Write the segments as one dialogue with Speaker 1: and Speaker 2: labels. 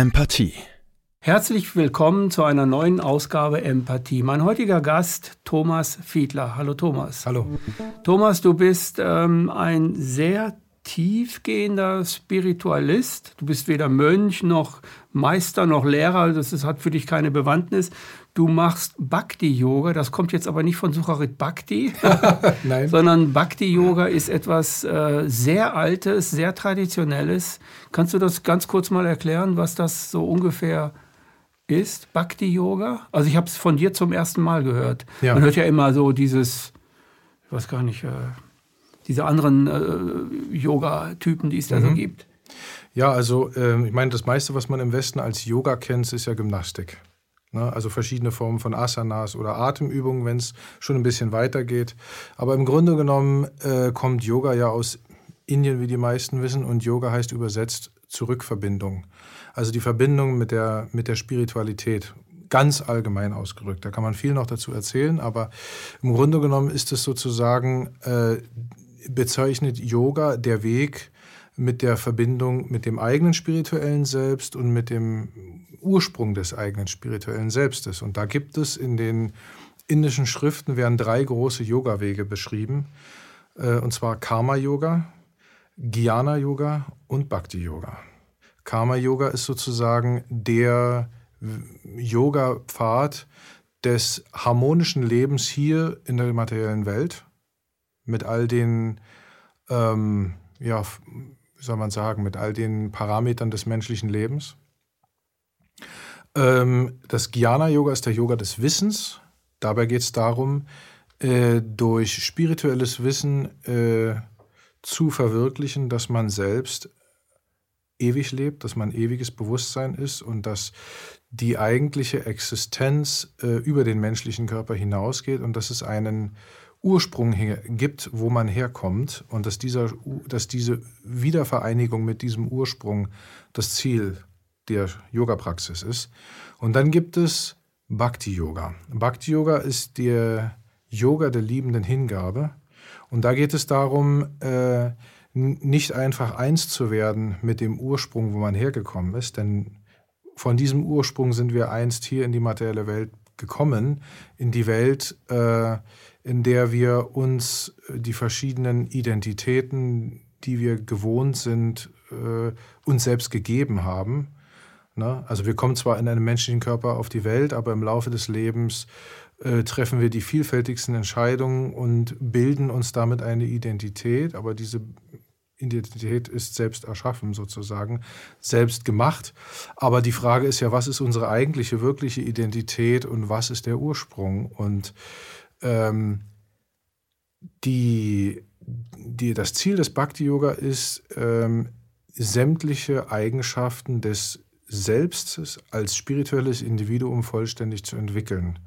Speaker 1: Empathie.
Speaker 2: Herzlich willkommen zu einer neuen Ausgabe Empathie. Mein heutiger Gast Thomas Fiedler. Hallo Thomas.
Speaker 3: Hallo.
Speaker 2: Thomas, du bist ähm, ein sehr tiefgehender Spiritualist. Du bist weder Mönch noch Meister noch Lehrer. Das ist, hat für dich keine Bewandtnis. Du machst Bhakti-Yoga. Das kommt jetzt aber nicht von Sucharit Bhakti, sondern Bhakti-Yoga ist etwas äh, sehr Altes, sehr Traditionelles. Kannst du das ganz kurz mal erklären, was das so ungefähr ist, Bhakti-Yoga? Also ich habe es von dir zum ersten Mal gehört. Ja. Man hört ja immer so dieses, ich weiß gar nicht, äh, diese anderen äh, Yoga-Typen, die es da mhm. so gibt.
Speaker 3: Ja, also äh, ich meine, das meiste, was man im Westen als Yoga kennt, ist ja Gymnastik. Ne? Also verschiedene Formen von Asanas oder Atemübungen, wenn es schon ein bisschen weiter geht. Aber im Grunde genommen äh, kommt Yoga ja aus Indien, wie die meisten wissen, und Yoga heißt übersetzt Zurückverbindung. Also die Verbindung mit der, mit der Spiritualität, ganz allgemein ausgedrückt. Da kann man viel noch dazu erzählen, aber im Grunde genommen ist es sozusagen, äh, bezeichnet Yoga der Weg mit der Verbindung mit dem eigenen spirituellen Selbst und mit dem Ursprung des eigenen spirituellen Selbstes. Und da gibt es in den indischen Schriften werden drei große Yoga-Wege beschrieben, äh, und zwar Karma-Yoga, Jnana-Yoga und Bhakti-Yoga. Karma-Yoga ist sozusagen der Yoga-Pfad des harmonischen Lebens hier in der materiellen Welt mit all den, ähm, ja, wie soll man sagen, mit all den Parametern des menschlichen Lebens. Ähm, das Jnana-Yoga ist der Yoga des Wissens. Dabei geht es darum, äh, durch spirituelles Wissen äh, zu verwirklichen, dass man selbst ewig lebt, dass man ewiges Bewusstsein ist und dass die eigentliche Existenz äh, über den menschlichen Körper hinausgeht und dass es einen Ursprung gibt, wo man herkommt und dass, dieser, dass diese Wiedervereinigung mit diesem Ursprung das Ziel der Yoga-Praxis ist. Und dann gibt es Bhakti-Yoga. Bhakti-Yoga ist der Yoga der liebenden Hingabe. Und da geht es darum, äh, nicht einfach eins zu werden mit dem Ursprung, wo man hergekommen ist, denn von diesem Ursprung sind wir einst hier in die materielle Welt gekommen, in die Welt, äh, in der wir uns äh, die verschiedenen Identitäten, die wir gewohnt sind, äh, uns selbst gegeben haben. Ne? Also wir kommen zwar in einem menschlichen Körper auf die Welt, aber im Laufe des Lebens äh, treffen wir die vielfältigsten Entscheidungen und bilden uns damit eine Identität, aber diese Identität ist selbst erschaffen sozusagen, selbst gemacht. Aber die Frage ist ja, was ist unsere eigentliche, wirkliche Identität und was ist der Ursprung? Und ähm, die, die, das Ziel des Bhakti-Yoga ist, ähm, sämtliche Eigenschaften des Selbstes als spirituelles Individuum vollständig zu entwickeln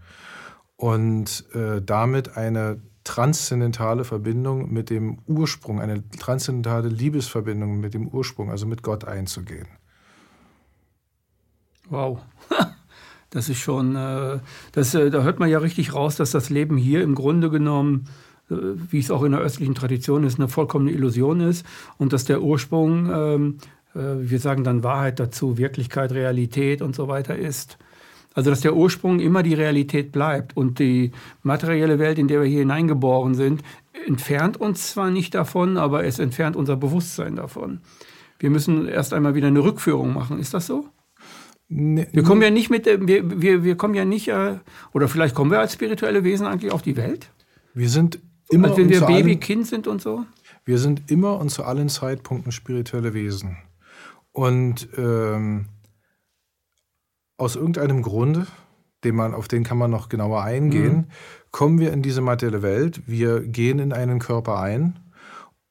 Speaker 3: und äh, damit eine transzendentale Verbindung mit dem Ursprung, eine transzendentale Liebesverbindung mit dem Ursprung, also mit Gott einzugehen.
Speaker 2: Wow. Das ist schon, äh, das, äh, da hört man ja richtig raus, dass das Leben hier im Grunde genommen, äh, wie es auch in der östlichen Tradition ist, eine vollkommene Illusion ist und dass der Ursprung, ähm, wir sagen dann Wahrheit dazu, Wirklichkeit, Realität und so weiter ist. Also dass der Ursprung immer die Realität bleibt und die materielle Welt, in der wir hier hineingeboren sind, entfernt uns zwar nicht davon, aber es entfernt unser Bewusstsein davon. Wir müssen erst einmal wieder eine Rückführung machen. Ist das so? Nee, wir kommen ja nicht mit, wir, wir, wir kommen ja nicht, äh, oder vielleicht kommen wir als spirituelle Wesen eigentlich auf die Welt?
Speaker 3: Wir sind immer.
Speaker 2: Als wenn wir Baby, Kind sind und so?
Speaker 3: Wir sind immer und zu allen Zeitpunkten spirituelle Wesen. Und ähm, aus irgendeinem Grund, den man, auf den kann man noch genauer eingehen, mhm. kommen wir in diese materielle Welt. Wir gehen in einen Körper ein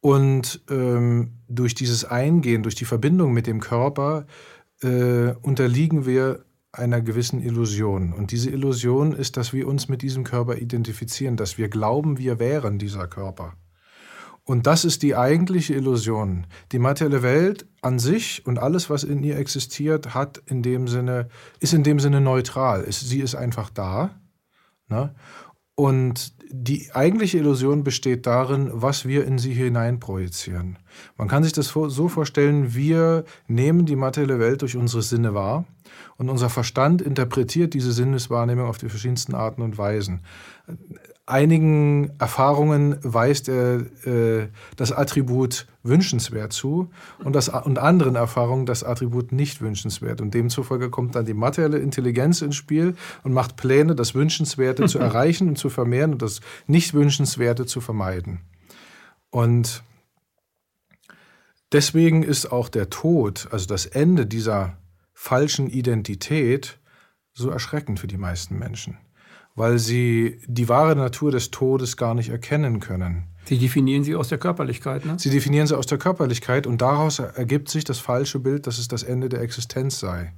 Speaker 3: und ähm, durch dieses Eingehen, durch die Verbindung mit dem Körper, äh, unterliegen wir einer gewissen Illusion. Und diese Illusion ist, dass wir uns mit diesem Körper identifizieren, dass wir glauben, wir wären dieser Körper. Und das ist die eigentliche Illusion. Die materielle Welt an sich und alles, was in ihr existiert, hat in dem Sinne, ist in dem Sinne neutral. Sie ist einfach da. Ne? Und die eigentliche Illusion besteht darin, was wir in sie hineinprojizieren. Man kann sich das so vorstellen, wir nehmen die materielle Welt durch unsere Sinne wahr und unser Verstand interpretiert diese Sinneswahrnehmung auf die verschiedensten Arten und Weisen einigen Erfahrungen weist er äh, das Attribut wünschenswert zu und, das, und anderen Erfahrungen das Attribut nicht wünschenswert. Und demzufolge kommt dann die materielle Intelligenz ins Spiel und macht Pläne, das Wünschenswerte zu erreichen und zu vermehren und das nicht Wünschenswerte zu vermeiden. Und deswegen ist auch der Tod, also das Ende dieser falschen Identität, so erschreckend für die meisten Menschen weil sie die wahre Natur des Todes gar nicht erkennen können.
Speaker 2: Sie definieren sie aus der Körperlichkeit, ne?
Speaker 3: Sie definieren sie aus der Körperlichkeit und daraus ergibt sich das falsche Bild, dass es das Ende der Existenz sei.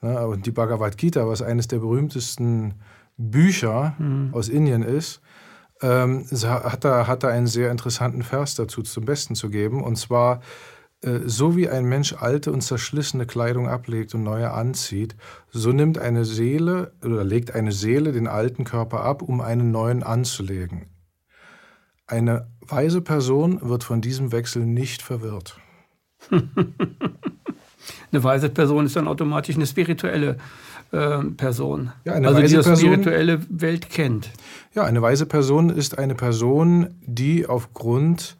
Speaker 3: Ne, und die Bhagavad Gita, was eines der berühmtesten Bücher mhm. aus Indien ist, ähm, hat, da, hat da einen sehr interessanten Vers dazu zum Besten zu geben. Und zwar so wie ein Mensch alte und zerschlissene Kleidung ablegt und neue anzieht, so nimmt eine Seele oder legt eine Seele den alten Körper ab, um einen neuen anzulegen. Eine weise Person wird von diesem Wechsel nicht verwirrt.
Speaker 2: eine weise Person ist dann automatisch eine spirituelle äh, Person.
Speaker 3: Ja, eine also weise die
Speaker 2: die spirituelle Welt kennt.
Speaker 3: Ja, eine weise Person ist eine Person, die aufgrund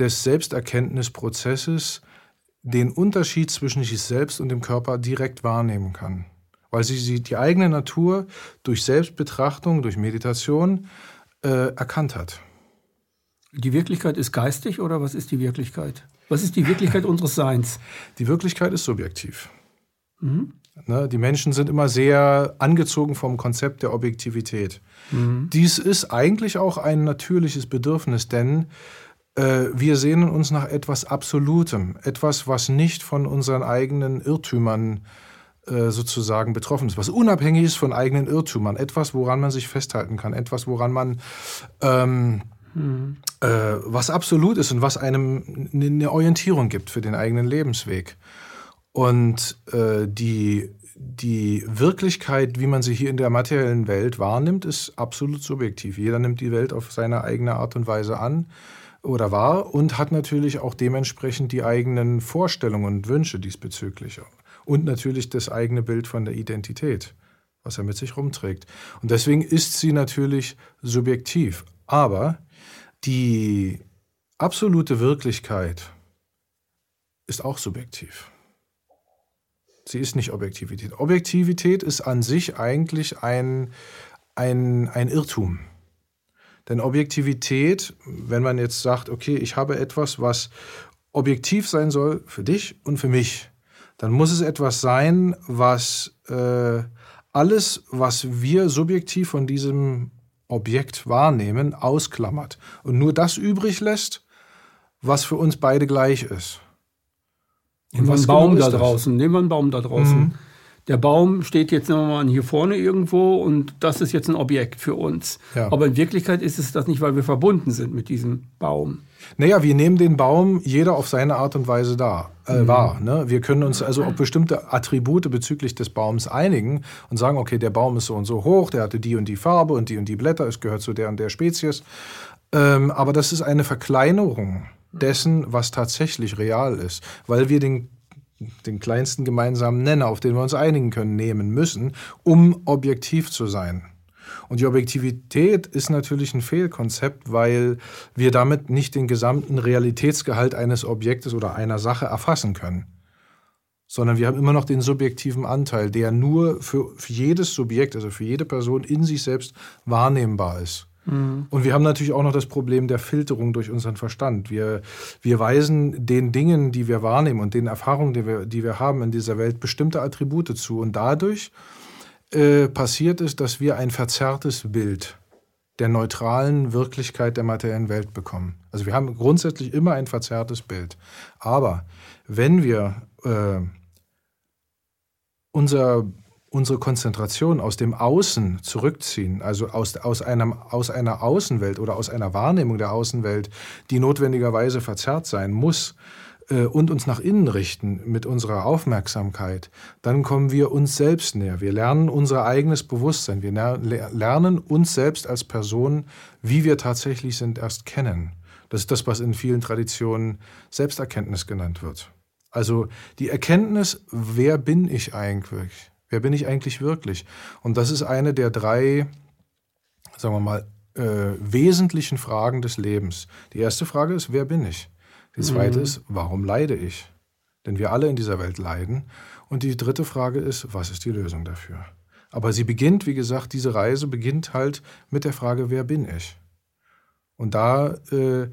Speaker 3: des Selbsterkenntnisprozesses den Unterschied zwischen sich selbst und dem Körper direkt wahrnehmen kann. Weil sie die eigene Natur durch Selbstbetrachtung, durch Meditation äh, erkannt hat.
Speaker 2: Die Wirklichkeit ist geistig oder was ist die Wirklichkeit? Was ist die Wirklichkeit unseres Seins?
Speaker 3: Die Wirklichkeit ist subjektiv. Mhm. Ne, die Menschen sind immer sehr angezogen vom Konzept der Objektivität. Mhm. Dies ist eigentlich auch ein natürliches Bedürfnis, denn wir sehnen uns nach etwas Absolutem, etwas, was nicht von unseren eigenen Irrtümern äh, sozusagen betroffen ist, was unabhängig ist von eigenen Irrtümern, etwas, woran man sich festhalten kann, etwas, woran man ähm, mhm. äh, was absolut ist und was einem eine Orientierung gibt für den eigenen Lebensweg. Und äh, die, die Wirklichkeit, wie man sie hier in der materiellen Welt wahrnimmt, ist absolut subjektiv. Jeder nimmt die Welt auf seine eigene Art und Weise an oder war und hat natürlich auch dementsprechend die eigenen Vorstellungen und Wünsche diesbezüglich. Und natürlich das eigene Bild von der Identität, was er mit sich rumträgt. Und deswegen ist sie natürlich subjektiv. Aber die absolute Wirklichkeit ist auch subjektiv. Sie ist nicht Objektivität. Objektivität ist an sich eigentlich ein, ein, ein Irrtum. Denn Objektivität, wenn man jetzt sagt, okay, ich habe etwas, was objektiv sein soll für dich und für mich, dann muss es etwas sein, was äh, alles, was wir subjektiv von diesem Objekt wahrnehmen, ausklammert und nur das übrig lässt, was für uns beide gleich ist.
Speaker 2: Nehmen wir einen Baum genau da draußen. Nehmen wir einen Baum da draußen. Mhm der Baum steht jetzt nochmal hier vorne irgendwo und das ist jetzt ein Objekt für uns. Ja. Aber in Wirklichkeit ist es das nicht, weil wir verbunden sind mit diesem Baum.
Speaker 3: Naja, wir nehmen den Baum jeder auf seine Art und Weise da, äh, mhm. wahr. Ne? Wir können uns also auf bestimmte Attribute bezüglich des Baums einigen und sagen, okay, der Baum ist so und so hoch, der hatte die und die Farbe und die und die Blätter, es gehört zu der und der Spezies. Ähm, aber das ist eine Verkleinerung dessen, was tatsächlich real ist, weil wir den den kleinsten gemeinsamen Nenner, auf den wir uns einigen können, nehmen müssen, um objektiv zu sein. Und die Objektivität ist natürlich ein Fehlkonzept, weil wir damit nicht den gesamten Realitätsgehalt eines Objektes oder einer Sache erfassen können. Sondern wir haben immer noch den subjektiven Anteil, der nur für, für jedes Subjekt, also für jede Person in sich selbst wahrnehmbar ist. Mhm. Und wir haben natürlich auch noch das Problem der Filterung durch unseren Verstand. Wir, wir weisen den Dingen, die wir wahrnehmen und den Erfahrungen, die wir, die wir haben in dieser Welt, bestimmte Attribute zu. Und dadurch äh, passiert es, dass wir ein verzerrtes Bild der neutralen Wirklichkeit der materiellen Welt bekommen. Also wir haben grundsätzlich immer ein verzerrtes Bild. Aber wenn wir äh, unser unsere Konzentration aus dem Außen zurückziehen, also aus, aus, einem, aus einer Außenwelt oder aus einer Wahrnehmung der Außenwelt, die notwendigerweise verzerrt sein muss, äh, und uns nach innen richten mit unserer Aufmerksamkeit, dann kommen wir uns selbst näher. Wir lernen unser eigenes Bewusstsein. Wir lernen uns selbst als Person, wie wir tatsächlich sind, erst kennen. Das ist das, was in vielen Traditionen Selbsterkenntnis genannt wird. Also die Erkenntnis, wer bin ich eigentlich? Wer bin ich eigentlich wirklich? Und das ist eine der drei, sagen wir mal, äh, wesentlichen Fragen des Lebens. Die erste Frage ist, wer bin ich? Die zweite mhm. ist, warum leide ich? Denn wir alle in dieser Welt leiden. Und die dritte Frage ist, was ist die Lösung dafür? Aber sie beginnt, wie gesagt, diese Reise beginnt halt mit der Frage, wer bin ich? Und da, äh,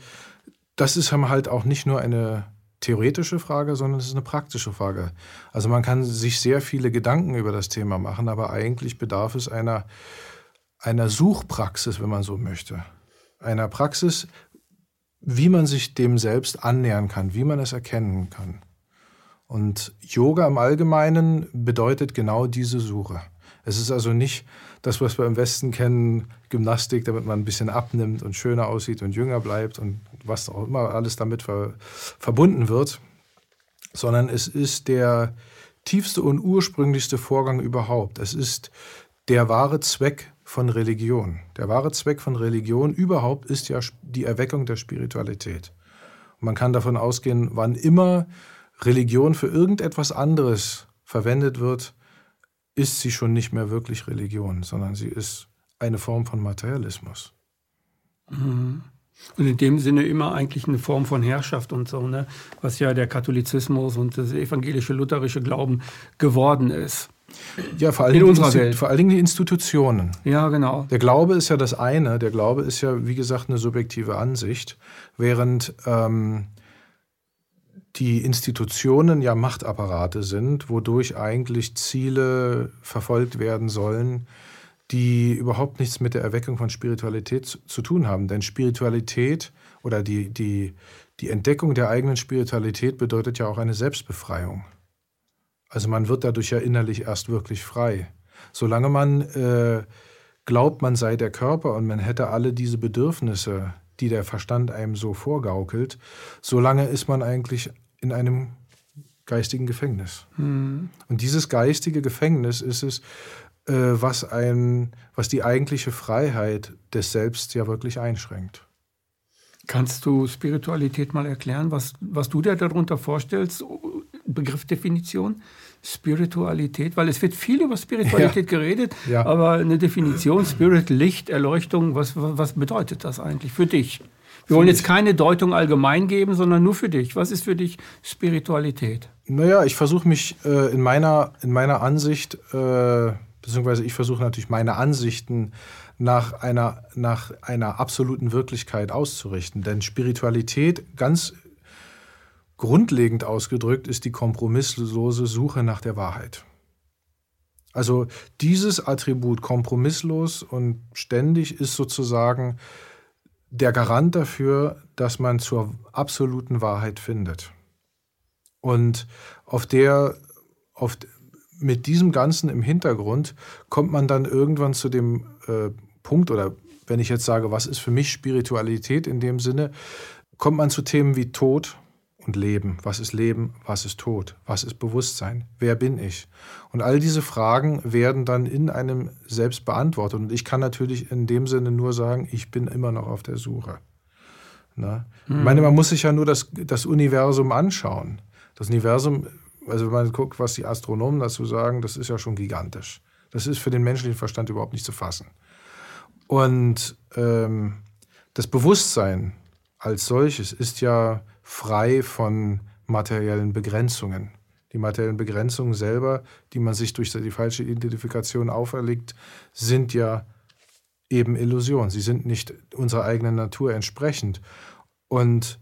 Speaker 3: das ist halt auch nicht nur eine theoretische Frage, sondern es ist eine praktische Frage. Also man kann sich sehr viele Gedanken über das Thema machen, aber eigentlich bedarf es einer, einer Suchpraxis, wenn man so möchte. Einer Praxis, wie man sich dem selbst annähern kann, wie man es erkennen kann. Und Yoga im Allgemeinen bedeutet genau diese Suche. Es ist also nicht das, was wir im Westen kennen, Gymnastik, damit man ein bisschen abnimmt und schöner aussieht und jünger bleibt und was auch immer alles damit ver verbunden wird, sondern es ist der tiefste und ursprünglichste Vorgang überhaupt. Es ist der wahre Zweck von Religion. Der wahre Zweck von Religion überhaupt ist ja die Erweckung der Spiritualität. Und man kann davon ausgehen, wann immer Religion für irgendetwas anderes verwendet wird, ist sie schon nicht mehr wirklich Religion, sondern sie ist eine Form von Materialismus.
Speaker 2: Mhm. Und in dem Sinne immer eigentlich eine Form von Herrschaft und so, ne? was ja der Katholizismus und das evangelische lutherische Glauben geworden ist.
Speaker 3: Ja, vor allen, in unserer Welt. vor allen Dingen die Institutionen.
Speaker 2: Ja, genau.
Speaker 3: Der Glaube ist ja das eine. Der Glaube ist ja, wie gesagt, eine subjektive Ansicht, während ähm, die Institutionen ja Machtapparate sind, wodurch eigentlich Ziele verfolgt werden sollen, die überhaupt nichts mit der Erweckung von Spiritualität zu, tun haben. Denn Spiritualität oder die, die, die Entdeckung der eigenen Spiritualität bedeutet ja auch eine Selbstbefreiung. Also man wird dadurch ja innerlich erst wirklich frei. Solange man äh, glaubt, man sei der Körper und man hätte alle diese Bedürfnisse, die der Verstand einem so vorgaukelt, solange ist man eigentlich in einem geistigen Gefängnis. Mhm. Und dieses geistige Gefängnis ist es, äh, was, ein, was die eigentliche Freiheit des Selbst ja wirklich einschränkt.
Speaker 2: Kannst du Spiritualität mal erklären, was, was du dir darunter vorstellst? Begriffdefinition? Spiritualität, weil es wird viel über Spiritualität ja. geredet, ja. aber eine Definition, Spirit, Licht, Erleuchtung, was, was bedeutet das eigentlich für dich? Wir wollen jetzt keine Deutung allgemein geben, sondern nur für dich. Was ist für dich Spiritualität?
Speaker 3: Naja, ich versuche mich äh, in, meiner, in meiner Ansicht, äh, beziehungsweise ich versuche natürlich meine Ansichten nach einer, nach einer absoluten Wirklichkeit auszurichten. Denn Spiritualität, ganz grundlegend ausgedrückt, ist die kompromisslose Suche nach der Wahrheit. Also dieses Attribut kompromisslos und ständig ist sozusagen der Garant dafür, dass man zur absoluten Wahrheit findet. Und auf der, auf, mit diesem Ganzen im Hintergrund kommt man dann irgendwann zu dem äh, Punkt, oder wenn ich jetzt sage, was ist für mich Spiritualität in dem Sinne, kommt man zu Themen wie Tod, und Leben. Was ist Leben? Was ist Tod? Was ist Bewusstsein? Wer bin ich? Und all diese Fragen werden dann in einem selbst beantwortet. Und ich kann natürlich in dem Sinne nur sagen, ich bin immer noch auf der Suche. Na? Mhm. Ich meine, man muss sich ja nur das, das Universum anschauen. Das Universum, also wenn man guckt, was die Astronomen dazu sagen, das ist ja schon gigantisch. Das ist für den menschlichen Verstand überhaupt nicht zu fassen. Und ähm, das Bewusstsein als solches ist ja frei von materiellen Begrenzungen. Die materiellen Begrenzungen selber, die man sich durch die falsche Identifikation auferlegt, sind ja eben Illusion. Sie sind nicht unserer eigenen Natur entsprechend. Und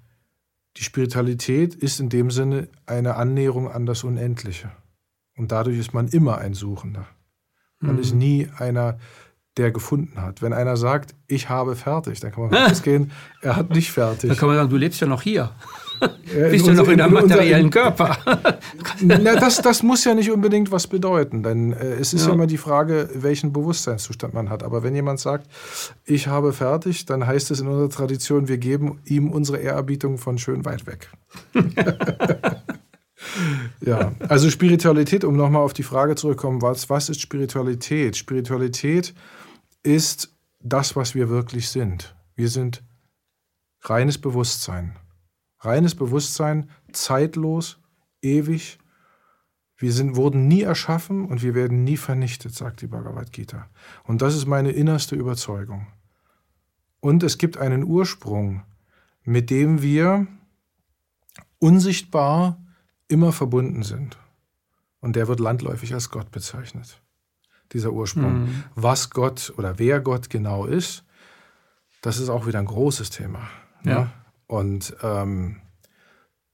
Speaker 3: die Spiritualität ist in dem Sinne eine Annäherung an das Unendliche. Und dadurch ist man immer ein Suchender. Man mhm. ist nie einer, der gefunden hat. Wenn einer sagt, ich habe fertig, dann kann man ausgehen, er hat nicht fertig.
Speaker 2: Dann kann man sagen, du lebst ja noch hier. Bist du noch in einem materiellen Körper?
Speaker 3: Na, das, das muss ja nicht unbedingt was bedeuten, denn äh, es ist ja. ja immer die Frage, welchen Bewusstseinszustand man hat. Aber wenn jemand sagt, ich habe fertig, dann heißt es in unserer Tradition, wir geben ihm unsere Ehrerbietung von schön weit weg. ja, also Spiritualität, um nochmal auf die Frage zurückzukommen, was, was ist Spiritualität? Spiritualität ist das, was wir wirklich sind. Wir sind reines Bewusstsein. Reines Bewusstsein, zeitlos, ewig. Wir sind, wurden nie erschaffen und wir werden nie vernichtet, sagt die Bhagavad Gita. Und das ist meine innerste Überzeugung. Und es gibt einen Ursprung, mit dem wir unsichtbar immer verbunden sind. Und der wird landläufig als Gott bezeichnet, dieser Ursprung. Mhm. Was Gott oder wer Gott genau ist, das ist auch wieder ein großes Thema. Ne? Ja. Und ähm,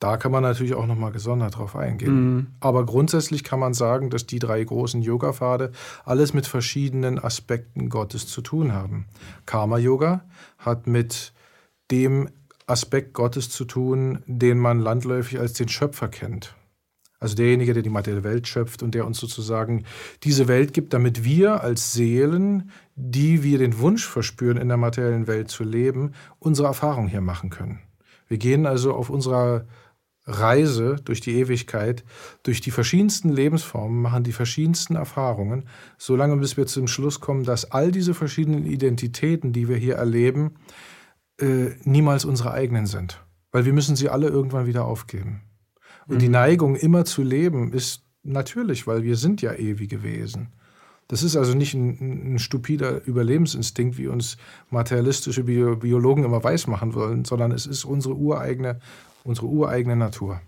Speaker 3: da kann man natürlich auch nochmal gesondert drauf eingehen. Mhm. Aber grundsätzlich kann man sagen, dass die drei großen Yoga-Pfade alles mit verschiedenen Aspekten Gottes zu tun haben. Karma-Yoga hat mit dem Aspekt Gottes zu tun, den man landläufig als den Schöpfer kennt. Also derjenige, der die materielle Welt schöpft und der uns sozusagen diese Welt gibt, damit wir als Seelen, die wir den Wunsch verspüren, in der materiellen Welt zu leben, unsere Erfahrung hier machen können. Wir gehen also auf unserer Reise durch die Ewigkeit, durch die verschiedensten Lebensformen, machen die verschiedensten Erfahrungen, solange bis wir zum Schluss kommen, dass all diese verschiedenen Identitäten, die wir hier erleben, äh, niemals unsere eigenen sind. Weil wir müssen sie alle irgendwann wieder aufgeben. Und mhm. die Neigung, immer zu leben, ist natürlich, weil wir sind ja ewige Wesen. Das ist also nicht ein, ein stupider Überlebensinstinkt, wie uns materialistische Bio Biologen immer weismachen wollen, sondern es ist unsere ureigene, unsere ureigene Natur.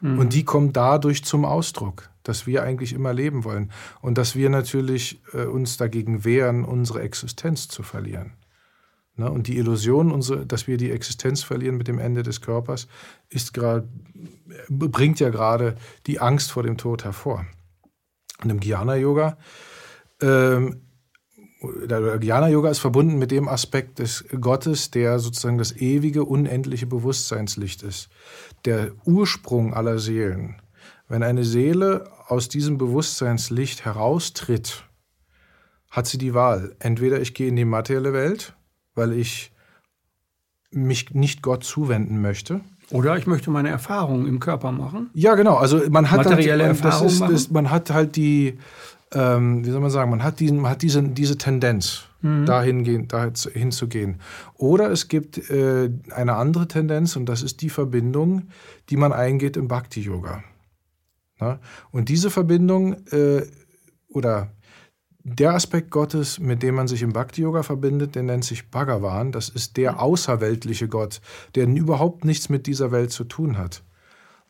Speaker 3: Mhm. Und die kommt dadurch zum Ausdruck, dass wir eigentlich immer leben wollen und dass wir natürlich äh, uns dagegen wehren, unsere Existenz zu verlieren. Ne? Und die Illusion, dass wir die Existenz verlieren mit dem Ende des Körpers, ist grad, bringt ja gerade die Angst vor dem Tod hervor. Und im Jnana-Yoga, ähm, der Jnana-Yoga ist verbunden mit dem Aspekt des Gottes, der sozusagen das ewige, unendliche Bewusstseinslicht ist. Der Ursprung aller Seelen. Wenn eine Seele aus diesem Bewusstseinslicht heraustritt, hat sie die Wahl. Entweder ich gehe in die materielle Welt weil ich mich nicht Gott zuwenden möchte.
Speaker 2: Oder ich möchte meine Erfahrungen im Körper machen.
Speaker 3: Ja, genau. Also man hat
Speaker 2: materielle halt,
Speaker 3: Erfahrungen machen. Das, man hat halt die, ähm, wie soll man sagen, man hat, diesen, man hat diese, diese Tendenz, mhm. dahin, gehen, dahin hinzugehen. Oder es gibt äh, eine andere Tendenz und das ist die Verbindung, die man eingeht im Bhakti-Yoga. Und diese Verbindung äh, oder der Aspekt Gottes, mit dem man sich im Bhakti-Yoga verbindet, der nennt sich Bhagavan. Das ist der außerweltliche Gott, der überhaupt nichts mit dieser Welt zu tun hat.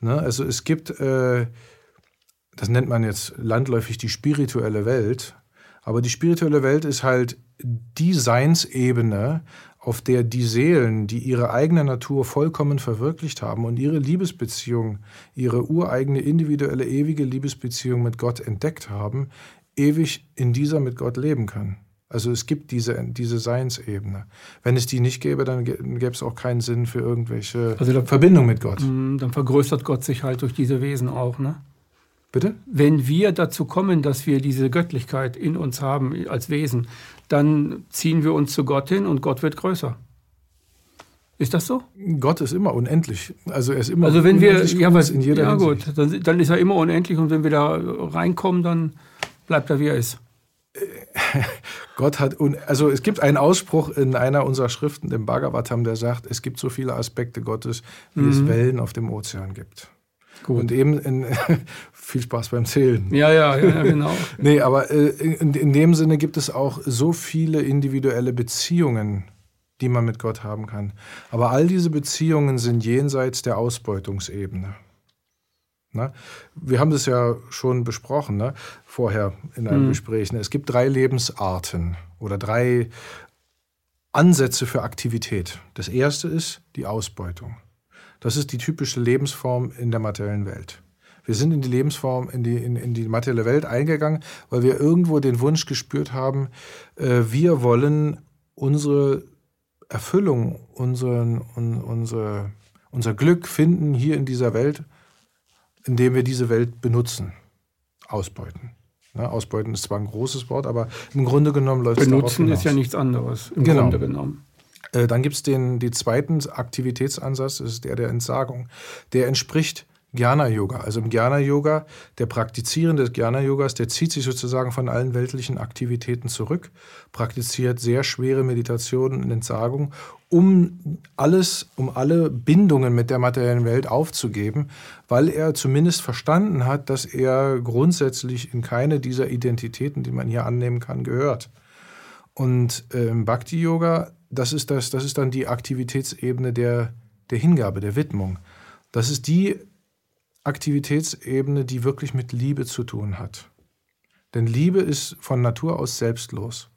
Speaker 3: Ne? Also es gibt, äh, das nennt man jetzt landläufig die spirituelle Welt, aber die spirituelle Welt ist halt die Seinsebene, auf der die Seelen, die ihre eigene Natur vollkommen verwirklicht haben und ihre Liebesbeziehung, ihre ureigene individuelle ewige Liebesbeziehung mit Gott entdeckt haben, ewig in dieser mit Gott leben kann. Also es gibt diese, diese Seinsebene. Wenn es die nicht gäbe, dann gäbe es auch keinen Sinn für irgendwelche also da, Verbindung mit Gott.
Speaker 2: Mm, dann vergrößert Gott sich halt durch diese Wesen auch, ne?
Speaker 3: Bitte?
Speaker 2: Wenn wir dazu kommen, dass wir diese Göttlichkeit in uns haben als Wesen, dann ziehen wir uns zu Gott hin und Gott wird größer. Ist das so?
Speaker 3: Gott ist immer unendlich. Also er ist immer
Speaker 2: Also wenn wir ja, was, in jeder ja gut, dann, dann, ist er immer unendlich und wenn wir da reinkommen, dann bleibt er, wie er ist.
Speaker 3: Gott hat, also es gibt einen Ausspruch in einer unserer Schriften, dem Bhagavatam, der sagt, es gibt so viele Aspekte Gottes, wie mhm. es Wellen auf dem Ozean gibt. Gut. Und eben in, viel Spaß beim Zählen.
Speaker 2: Ja, ja, ja, genau.
Speaker 3: nee, aber äh, in, in dem Sinne gibt es auch so viele individuelle Beziehungen, die man mit Gott haben kann. Aber all diese Beziehungen sind jenseits der Ausbeutungsebene. Ne? Wir haben das ja schon besprochen, ne? vorher in einem mhm. Gespräch. Ne? Es gibt drei Lebensarten oder drei Ansätze für Aktivität. Das erste ist die Ausbeutung. Das ist die typische Lebensform in der materiellen Welt. Wir sind in die Lebensform, in die, in, in die materielle Welt eingegangen, weil wir irgendwo den Wunsch gespürt haben, äh, wir wollen unsere Erfüllung, unseren, un, unsere unser Glück finden hier in dieser Welt, indem wir diese Welt benutzen, ausbeuten. Ne, ausbeuten ist zwar ein großes Wort, aber im Grunde genommen läuft
Speaker 2: es Benutzen ist ja nichts anderes,
Speaker 3: im genau. Grunde genommen. Äh, dann gibt es den, den zweiten Aktivitätsansatz, das ist der der Entsagung. Der entspricht Jnana-Yoga. Also im Jnana-Yoga, der Praktizierende des Jnana-Yogas, der zieht sich sozusagen von allen weltlichen Aktivitäten zurück, praktiziert sehr schwere Meditationen und Entsagung, um alles, um alle Bindungen mit der materiellen Welt aufzugeben, weil er zumindest verstanden hat, dass er grundsätzlich in keine dieser Identitäten, die man hier annehmen kann, gehört. Und im Bhakti-Yoga, das ist, das, das ist dann die Aktivitätsebene der, der Hingabe, der Widmung. Das ist die Aktivitätsebene, die wirklich mit Liebe zu tun hat. Denn Liebe ist von Natur aus selbstlos.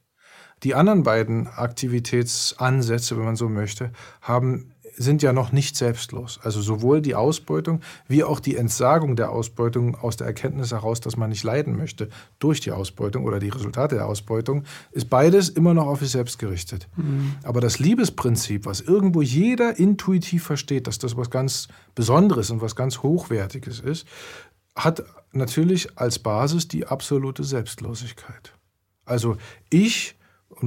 Speaker 3: Die anderen beiden Aktivitätsansätze, wenn man so möchte, haben sind ja noch nicht selbstlos. Also sowohl die Ausbeutung wie auch die Entsagung der Ausbeutung aus der Erkenntnis heraus, dass man nicht leiden möchte durch die Ausbeutung oder die Resultate der Ausbeutung, ist beides immer noch auf sich selbst gerichtet. Mhm. Aber das Liebesprinzip, was irgendwo jeder intuitiv versteht, dass das was ganz Besonderes und was ganz Hochwertiges ist, hat natürlich als Basis die absolute Selbstlosigkeit. Also ich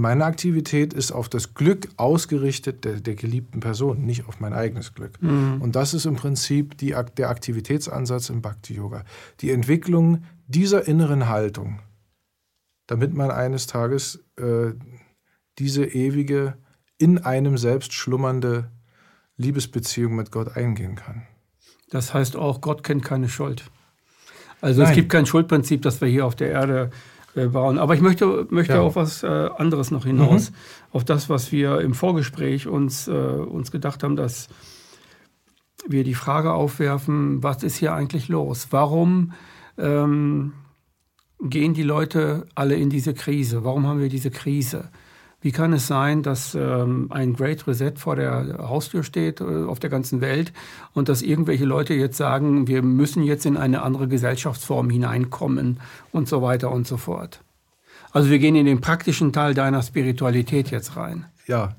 Speaker 3: meine Aktivität ist auf das Glück ausgerichtet der, der geliebten Person, nicht auf mein eigenes Glück. Mhm. Und das ist im Prinzip die, der Aktivitätsansatz im Bhakti-Yoga. Die Entwicklung dieser inneren Haltung, damit man eines Tages äh, diese ewige, in einem selbst schlummernde Liebesbeziehung mit Gott eingehen kann.
Speaker 2: Das heißt auch, Gott kennt keine Schuld. Also Nein. es gibt kein Schuldprinzip, das wir hier auf der Erde bauen. Aber ich möchte, möchte ja. auf was äh, anderes noch hinaus, mhm. auf das, was wir im Vorgespräch uns, äh, uns gedacht haben, dass wir die Frage aufwerfen, was ist hier eigentlich los? Warum ähm, gehen die Leute alle in diese Krise? Warum haben wir diese Krise? Wie kann es sein, dass ähm, ein Great Reset vor der Haustür steht äh, auf der ganzen Welt und dass irgendwelche Leute jetzt sagen, wir müssen jetzt in eine andere Gesellschaftsform hineinkommen und so weiter und so fort? Also wir gehen in den praktischen Teil deiner Spiritualität jetzt rein.
Speaker 3: Ja.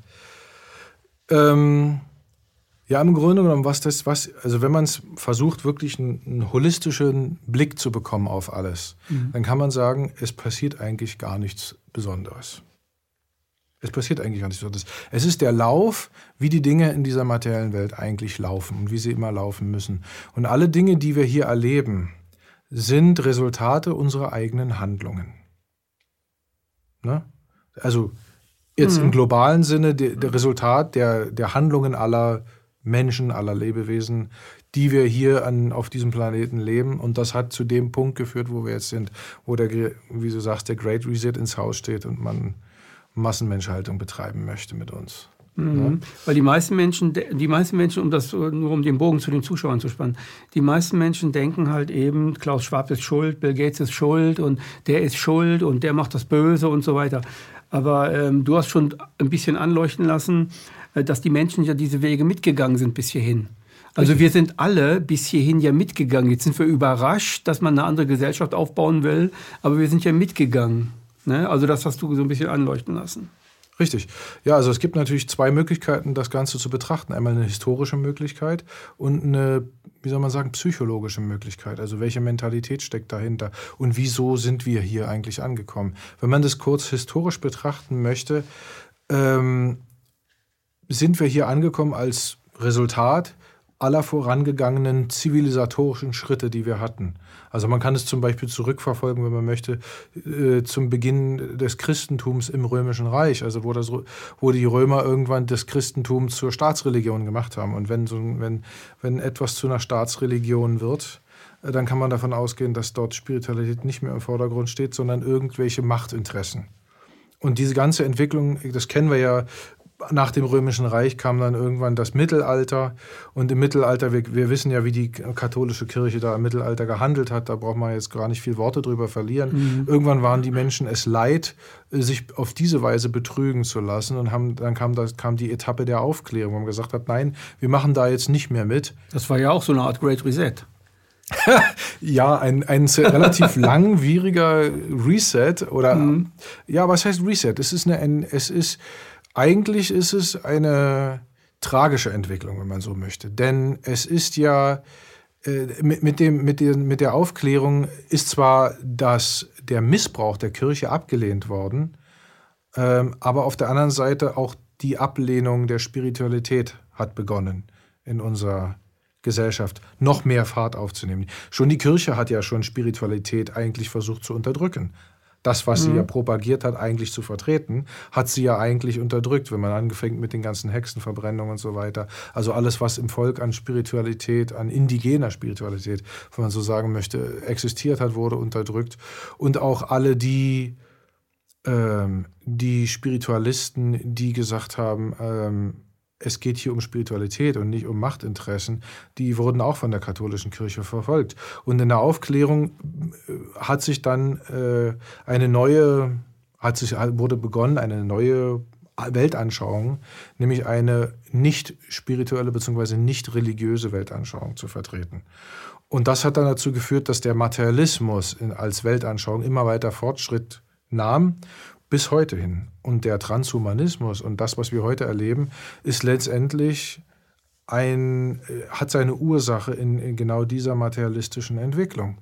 Speaker 3: Ähm, ja, im Grunde genommen, was das, was, also wenn man es versucht, wirklich einen, einen, holistischen Blick zu bekommen auf alles, mhm. dann kann man sagen, es passiert eigentlich gar nichts Besonderes. Es passiert eigentlich gar nichts so. Es ist der Lauf, wie die Dinge in dieser materiellen Welt eigentlich laufen und wie sie immer laufen müssen. Und alle Dinge, die wir hier erleben, sind Resultate unserer eigenen Handlungen. Ne? Also jetzt mhm. im globalen Sinne der, der Resultat der, der Handlungen aller Menschen, aller Lebewesen, die wir hier an, auf diesem Planeten leben. Und das hat zu dem Punkt geführt, wo wir jetzt sind, wo der, wie du sagst, der Great Reset ins Haus steht und man Massenmenschhaltung betreiben möchte mit uns.
Speaker 2: Mhm. Ja? Weil die meisten Menschen, die meisten Menschen, um das nur um den Bogen zu den Zuschauern zu spannen, die meisten Menschen denken halt eben, Klaus Schwab ist schuld, Bill Gates ist schuld und der ist schuld und der macht das Böse und so weiter. Aber ähm, du hast schon ein bisschen anleuchten lassen, äh, dass die Menschen ja diese Wege mitgegangen sind bis hierhin. Also wir sind alle bis hierhin ja mitgegangen. Jetzt sind wir überrascht, dass man eine andere Gesellschaft aufbauen will, aber wir sind ja mitgegangen. Ne? Also das hast du so ein bisschen anleuchten lassen.
Speaker 3: Richtig. Ja, also es gibt natürlich zwei Möglichkeiten, das Ganze zu betrachten. Einmal eine historische Möglichkeit und eine, wie soll man sagen, psychologische Möglichkeit. Also welche Mentalität steckt dahinter und wieso sind wir hier eigentlich angekommen? Wenn man das kurz historisch betrachten möchte, ähm, sind wir hier angekommen als Resultat aller vorangegangenen zivilisatorischen Schritte, die wir hatten. Also man kann es zum Beispiel zurückverfolgen, wenn man möchte, äh, zum Beginn des Christentums im Römischen Reich, also wo, das, wo die Römer irgendwann das Christentum zur Staatsreligion gemacht haben. Und wenn, so, wenn, wenn etwas zu einer Staatsreligion wird, äh, dann kann man davon ausgehen, dass dort Spiritualität nicht mehr im Vordergrund steht, sondern irgendwelche Machtinteressen. Und diese ganze Entwicklung, das kennen wir ja nach dem Römischen Reich kam dann irgendwann das Mittelalter. Und im Mittelalter, wir, wir, wissen ja, wie die katholische Kirche da im Mittelalter gehandelt hat. Da braucht man jetzt gar nicht viel Worte drüber verlieren. Mhm. Irgendwann waren die Menschen es leid, sich auf diese Weise betrügen zu lassen. Und haben, dann kam, das, kam die Etappe der Aufklärung, wo man gesagt hat, nein, wir machen da jetzt nicht mehr mit.
Speaker 2: Das war ja auch so eine Art Great Reset.
Speaker 3: ja, ein, ein relativ langwieriger Reset. Oder mhm. ja, was heißt Reset? Es ist eine, ein, es ist eigentlich ist es eine tragische Entwicklung, wenn man so möchte. Denn es ist ja äh, mit, mit, dem, mit, den, mit der Aufklärung ist zwar das, der Missbrauch der Kirche abgelehnt worden, ähm, aber auf der anderen Seite auch die Ablehnung der Spiritualität hat begonnen in unserer Gesellschaft, noch mehr Fahrt aufzunehmen. Schon die Kirche hat ja schon Spiritualität eigentlich versucht zu unterdrücken das, was mhm. sie ja propagiert hat, eigentlich zu vertreten, hat sie ja eigentlich unterdrückt, wenn man angefangen mit den ganzen Hexenverbrennungen und so weiter. Also alles, was im Volk an Spiritualität, an indigener Spiritualität, wenn man so sagen möchte, existiert hat, wurde unterdrückt. Und auch alle die, ähm, die Spiritualisten, die gesagt haben, ähm, es geht hier um Spiritualität und nicht um Machtinteressen, die wurden auch von der katholischen Kirche verfolgt. Und in der Aufklärung äh, hat sich dann äh, eine neue, hat sich, wurde begonnen, eine neue Weltanschauung, nämlich eine nicht spirituelle bzw. nicht religiöse Weltanschauung zu vertreten. Und das hat dann dazu geführt, dass der Materialismus als Weltanschauung immer weiter Fortschritt nahm bis heute hin. Und der Transhumanismus und das, was wir heute erleben, ist letztendlich ein, äh, hat seine Ursache in, in genau dieser materialistischen Entwicklung.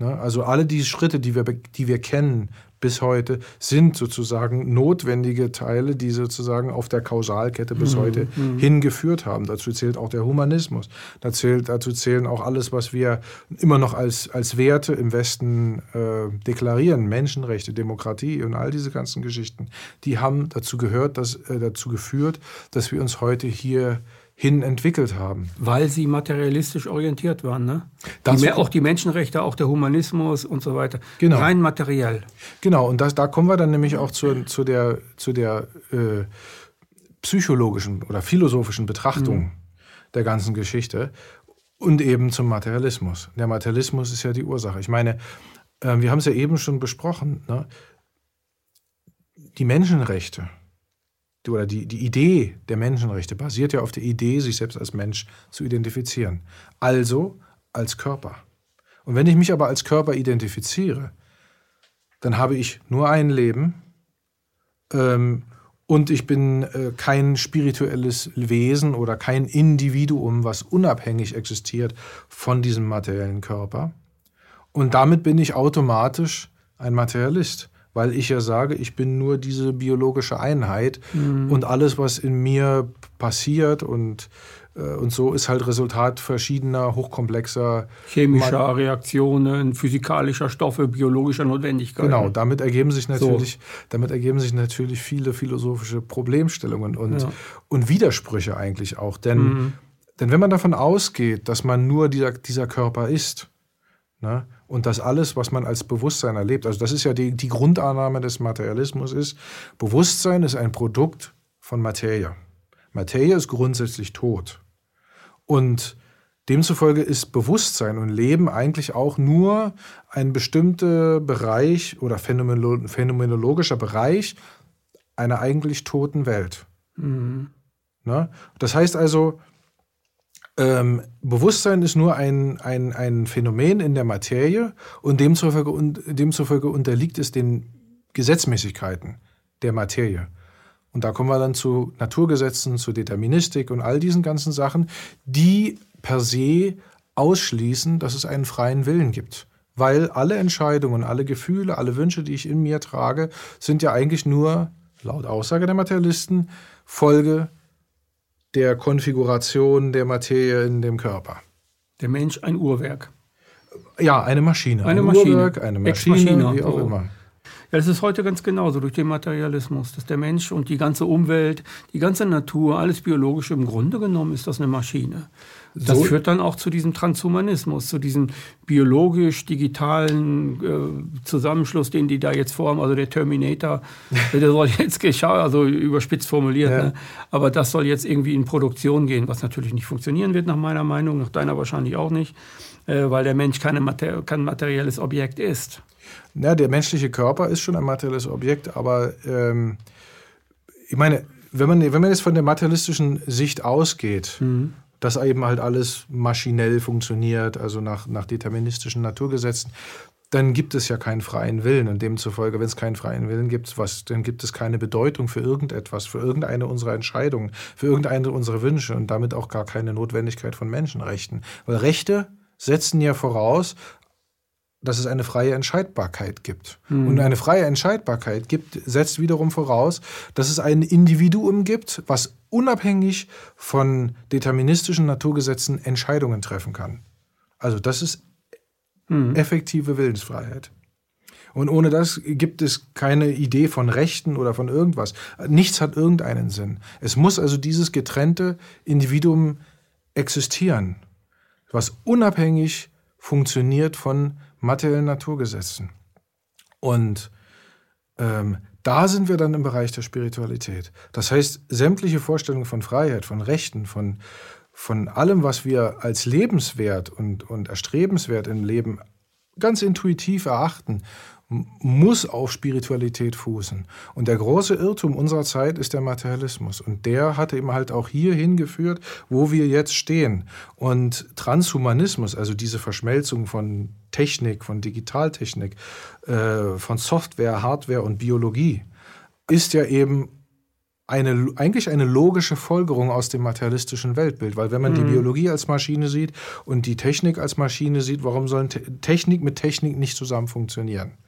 Speaker 3: Ne? Also alle die Schritte, die wir, die wir kennen, bis heute sind sozusagen notwendige Teile, die sozusagen auf der Kausalkette bis mhm. heute mhm. hingeführt haben. Dazu zählt auch der Humanismus. Dazu, dazu zählen auch alles, was wir immer noch als, als Werte im Westen äh, deklarieren. Menschenrechte, Demokratie und all diese ganzen Geschichten. Die haben dazu gehört, dass, äh, dazu geführt, dass wir uns heute hier hin entwickelt haben.
Speaker 2: Weil sie materialistisch orientiert waren, ne? Die, auch die Menschenrechte, auch der Humanismus und so weiter.
Speaker 3: Genau.
Speaker 2: Rein materiell.
Speaker 3: Genau, und das, da kommen wir dann nämlich auch zu, zu der, zu der äh, psychologischen oder philosophischen Betrachtung mhm. der ganzen Geschichte und eben zum Materialismus. Der Materialismus ist ja die Ursache. Ich meine, äh, wir haben es ja eben schon besprochen, ne? die Menschenrechte oder die, die Idee der Menschenrechte basiert ja auf der Idee, sich selbst als Mensch zu identifizieren. Also als Körper. Und wenn ich mich aber als Körper identifiziere, dann habe ich nur ein Leben ähm, und ich bin äh, kein spirituelles Wesen oder kein Individuum, was unabhängig existiert von diesem materiellen Körper. Und damit bin ich automatisch ein Materialist weil ich ja sage, ich bin nur diese biologische Einheit mhm. und alles, was in mir passiert und, äh, und so ist halt Resultat verschiedener, hochkomplexer
Speaker 2: chemischer Man Reaktionen, physikalischer Stoffe, biologischer Notwendigkeiten.
Speaker 3: Genau, damit ergeben sich natürlich, so. damit ergeben sich natürlich viele philosophische Problemstellungen und, ja. und Widersprüche eigentlich auch. Denn, mhm. denn wenn man davon ausgeht, dass man nur dieser, dieser Körper ist, ne, und das alles, was man als Bewusstsein erlebt, also das ist ja die, die Grundannahme des Materialismus ist, Bewusstsein ist ein Produkt von Materie. Materie ist grundsätzlich tot. Und demzufolge ist Bewusstsein und Leben eigentlich auch nur ein bestimmter Bereich oder phänomenologischer Bereich einer eigentlich toten Welt. Mhm. Ne? Das heißt also, ähm, Bewusstsein ist nur ein, ein, ein Phänomen in der Materie und demzufolge, demzufolge unterliegt es den Gesetzmäßigkeiten der Materie. Und da kommen wir dann zu Naturgesetzen, zu Deterministik und all diesen ganzen Sachen, die per se ausschließen, dass es einen freien Willen gibt. Weil alle Entscheidungen, alle Gefühle, alle Wünsche, die ich in mir trage, sind ja eigentlich nur, laut Aussage der Materialisten, Folge der Konfiguration der Materie in dem Körper.
Speaker 2: Der Mensch ein Uhrwerk.
Speaker 3: Ja, eine Maschine.
Speaker 2: Eine ein Maschine.
Speaker 3: Uhrwerk, eine Maschine, wie auch so. immer.
Speaker 2: Ja, das ist heute ganz genauso durch den Materialismus, dass der Mensch und die ganze Umwelt, die ganze Natur, alles Biologische, im Grunde genommen ist das eine Maschine. Das so führt dann auch zu diesem Transhumanismus, zu diesem biologisch-digitalen äh, Zusammenschluss, den die da jetzt vorhaben. Also der Terminator, der soll jetzt geschaut, also überspitzt formuliert, ja. ne? aber das soll jetzt irgendwie in Produktion gehen, was natürlich nicht funktionieren wird, nach meiner Meinung, nach deiner wahrscheinlich auch nicht, äh, weil der Mensch keine Mater kein materielles Objekt ist.
Speaker 3: Ja, der menschliche Körper ist schon ein materielles Objekt, aber ähm, ich meine, wenn man, wenn man jetzt von der materialistischen Sicht ausgeht, mhm dass eben halt alles maschinell funktioniert, also nach, nach deterministischen Naturgesetzen, dann gibt es ja keinen freien Willen. Und demzufolge, wenn es keinen freien Willen gibt, was, dann gibt es keine Bedeutung für irgendetwas, für irgendeine unserer Entscheidungen, für irgendeine unserer Wünsche und damit auch gar keine Notwendigkeit von Menschenrechten. Weil Rechte setzen ja voraus, dass es eine freie Entscheidbarkeit gibt. Mhm. Und eine freie Entscheidbarkeit gibt, setzt wiederum voraus, dass es ein Individuum gibt, was unabhängig von deterministischen Naturgesetzen Entscheidungen treffen kann. Also das ist mhm. effektive Willensfreiheit. Und ohne das gibt es keine Idee von Rechten oder von irgendwas. Nichts hat irgendeinen Sinn. Es muss also dieses getrennte Individuum existieren, was unabhängig funktioniert von materiellen Naturgesetzen. Und ähm, da sind wir dann im Bereich der Spiritualität. Das heißt, sämtliche Vorstellungen von Freiheit, von Rechten, von, von allem, was wir als lebenswert und, und erstrebenswert im Leben ganz intuitiv erachten muss auf Spiritualität fußen. Und der große Irrtum unserer Zeit ist der Materialismus. Und der hatte eben halt auch hier hingeführt, wo wir jetzt stehen. Und Transhumanismus, also diese Verschmelzung von Technik, von Digitaltechnik, äh, von Software, Hardware und Biologie, ist ja eben eine, eigentlich eine logische Folgerung aus dem materialistischen Weltbild. Weil wenn man mhm. die Biologie als Maschine sieht und die Technik als Maschine sieht, warum sollen Technik mit Technik nicht zusammen funktionieren?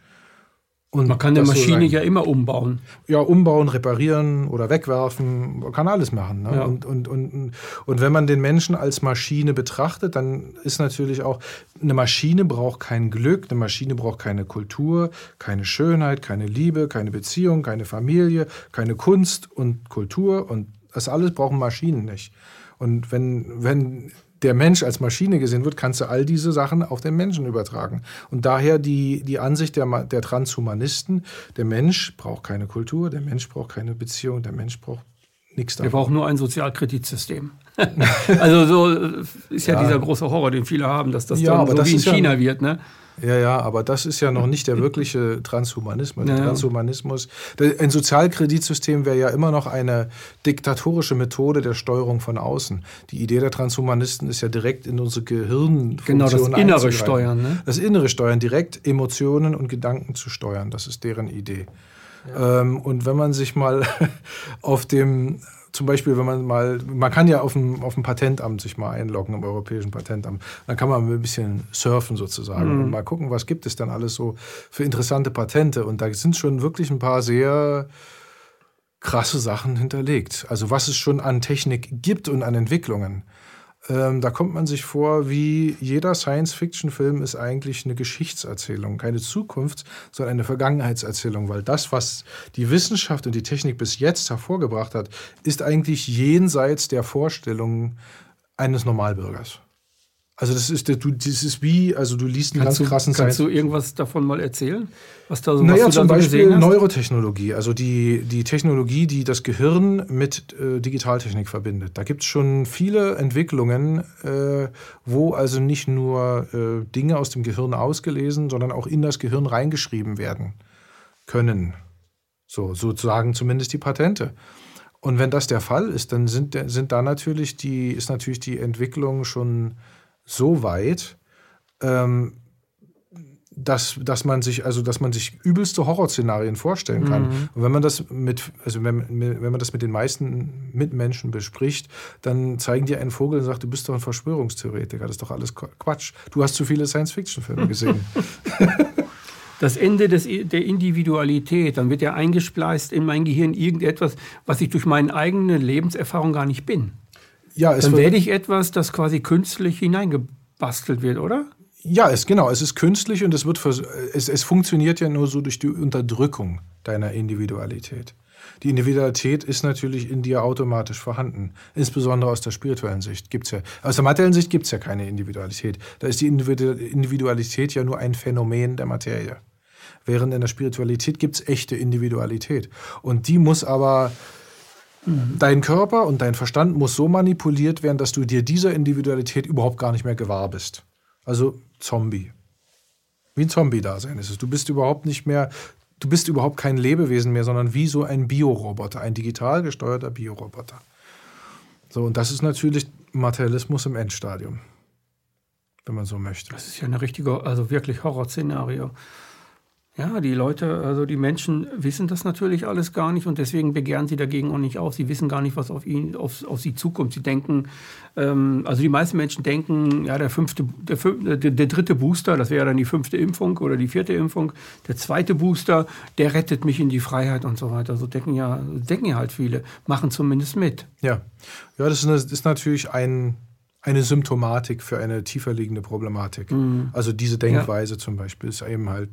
Speaker 2: Und man kann eine Maschine ja immer umbauen.
Speaker 3: Ja, umbauen, reparieren oder wegwerfen, man kann alles machen. Ne? Ja. Und, und, und, und wenn man den Menschen als Maschine betrachtet, dann ist natürlich auch, eine Maschine braucht kein Glück, eine Maschine braucht keine Kultur, keine Schönheit, keine Liebe, keine Beziehung, keine Familie, keine Kunst und Kultur. Und das alles brauchen Maschinen nicht. Und wenn, wenn der Mensch als Maschine gesehen wird, kannst du all diese Sachen auf den Menschen übertragen. Und daher die, die Ansicht der, der Transhumanisten, der Mensch braucht keine Kultur, der Mensch braucht keine Beziehung, der Mensch braucht nichts
Speaker 2: davon. Er braucht nur ein Sozialkreditsystem. also so ist ja, ja, dieser große Horror, den viele haben, dass das ja, dann so wie in China ja, wird. Ne?
Speaker 3: Ja, ja, aber das ist ja noch nicht der wirkliche Transhumanismus. Ja. Transhumanismus, ein Sozialkreditsystem wäre ja immer noch eine diktatorische Methode der Steuerung von außen. Die Idee der Transhumanisten ist ja direkt in unsere Gehirnfunktion
Speaker 2: Genau, das innere Steuern. Ne?
Speaker 3: Das innere Steuern, direkt Emotionen und Gedanken zu steuern. Das ist deren Idee. Ja. Ähm, und wenn man sich mal auf dem zum Beispiel, wenn man mal, man kann ja auf dem, auf dem Patentamt sich mal einloggen, im Europäischen Patentamt. Dann kann man ein bisschen surfen sozusagen mhm. und mal gucken, was gibt es denn alles so für interessante Patente. Und da sind schon wirklich ein paar sehr krasse Sachen hinterlegt. Also was es schon an Technik gibt und an Entwicklungen. Ähm, da kommt man sich vor, wie jeder Science-Fiction-Film ist eigentlich eine Geschichtserzählung, keine Zukunft, sondern eine Vergangenheitserzählung, weil das, was die Wissenschaft und die Technik bis jetzt hervorgebracht hat, ist eigentlich jenseits der Vorstellungen eines Normalbürgers. Also das ist, du, das ist wie, also du liest einen
Speaker 2: kannst
Speaker 3: ganz krassen
Speaker 2: du, Kannst du irgendwas davon mal erzählen?
Speaker 3: Was da so, naja, was zum Beispiel Neurotechnologie, also die, die Technologie, die das Gehirn mit äh, Digitaltechnik verbindet. Da gibt es schon viele Entwicklungen, äh, wo also nicht nur äh, Dinge aus dem Gehirn ausgelesen, sondern auch in das Gehirn reingeschrieben werden können. So, sozusagen zumindest die Patente. Und wenn das der Fall ist, dann sind, sind da natürlich die, ist natürlich die Entwicklung schon so weit, ähm, dass, dass man sich, also dass man sich übelste Horrorszenarien vorstellen kann. Mhm. Und wenn man das mit, also wenn, wenn man das mit den meisten Mitmenschen bespricht, dann zeigen die einen Vogel und sagen, du bist doch ein Verschwörungstheoretiker, das ist doch alles Quatsch. Du hast zu viele Science-Fiction-Filme gesehen.
Speaker 2: das Ende des, der Individualität, dann wird ja eingespleist in mein Gehirn irgendetwas, was ich durch meine eigene Lebenserfahrung gar nicht bin. Ja, es dann werde ich etwas, das quasi künstlich hineingebastelt wird, oder?
Speaker 3: Ja, es, genau. Es ist künstlich und es, wird, es, es funktioniert ja nur so durch die Unterdrückung deiner Individualität. Die Individualität ist natürlich in dir automatisch vorhanden. Insbesondere aus der spirituellen Sicht gibt's ja. Aus der materiellen Sicht gibt es ja keine Individualität. Da ist die Individualität ja nur ein Phänomen der Materie. Während in der Spiritualität gibt es echte Individualität. Und die muss aber Dein Körper und dein Verstand muss so manipuliert werden, dass du dir dieser Individualität überhaupt gar nicht mehr gewahr bist. Also Zombie. Wie ein Zombie-Dasein ist es. Du bist überhaupt nicht mehr, du bist überhaupt kein Lebewesen mehr, sondern wie so ein Bioroboter, ein digital gesteuerter Bioroboter. So, und das ist natürlich Materialismus im Endstadium. wenn man so möchte.
Speaker 2: Das ist ja eine richtige, also wirklich Horrorszenario. Ja, die Leute, also die Menschen wissen das natürlich alles gar nicht und deswegen begehren sie dagegen auch nicht auf. Sie wissen gar nicht, was auf, ihn, auf, auf sie zukommt. Sie denken, ähm, also die meisten Menschen denken, ja, der fünfte, der, der, der, dritte Booster, das wäre dann die fünfte Impfung oder die vierte Impfung, der zweite Booster, der rettet mich in die Freiheit und so weiter. So denken ja, denken ja halt viele, machen zumindest mit.
Speaker 3: Ja, ja, das ist, eine, ist natürlich ein eine Symptomatik für eine tiefer liegende Problematik. Mhm. Also diese Denkweise ja. zum Beispiel ist eben halt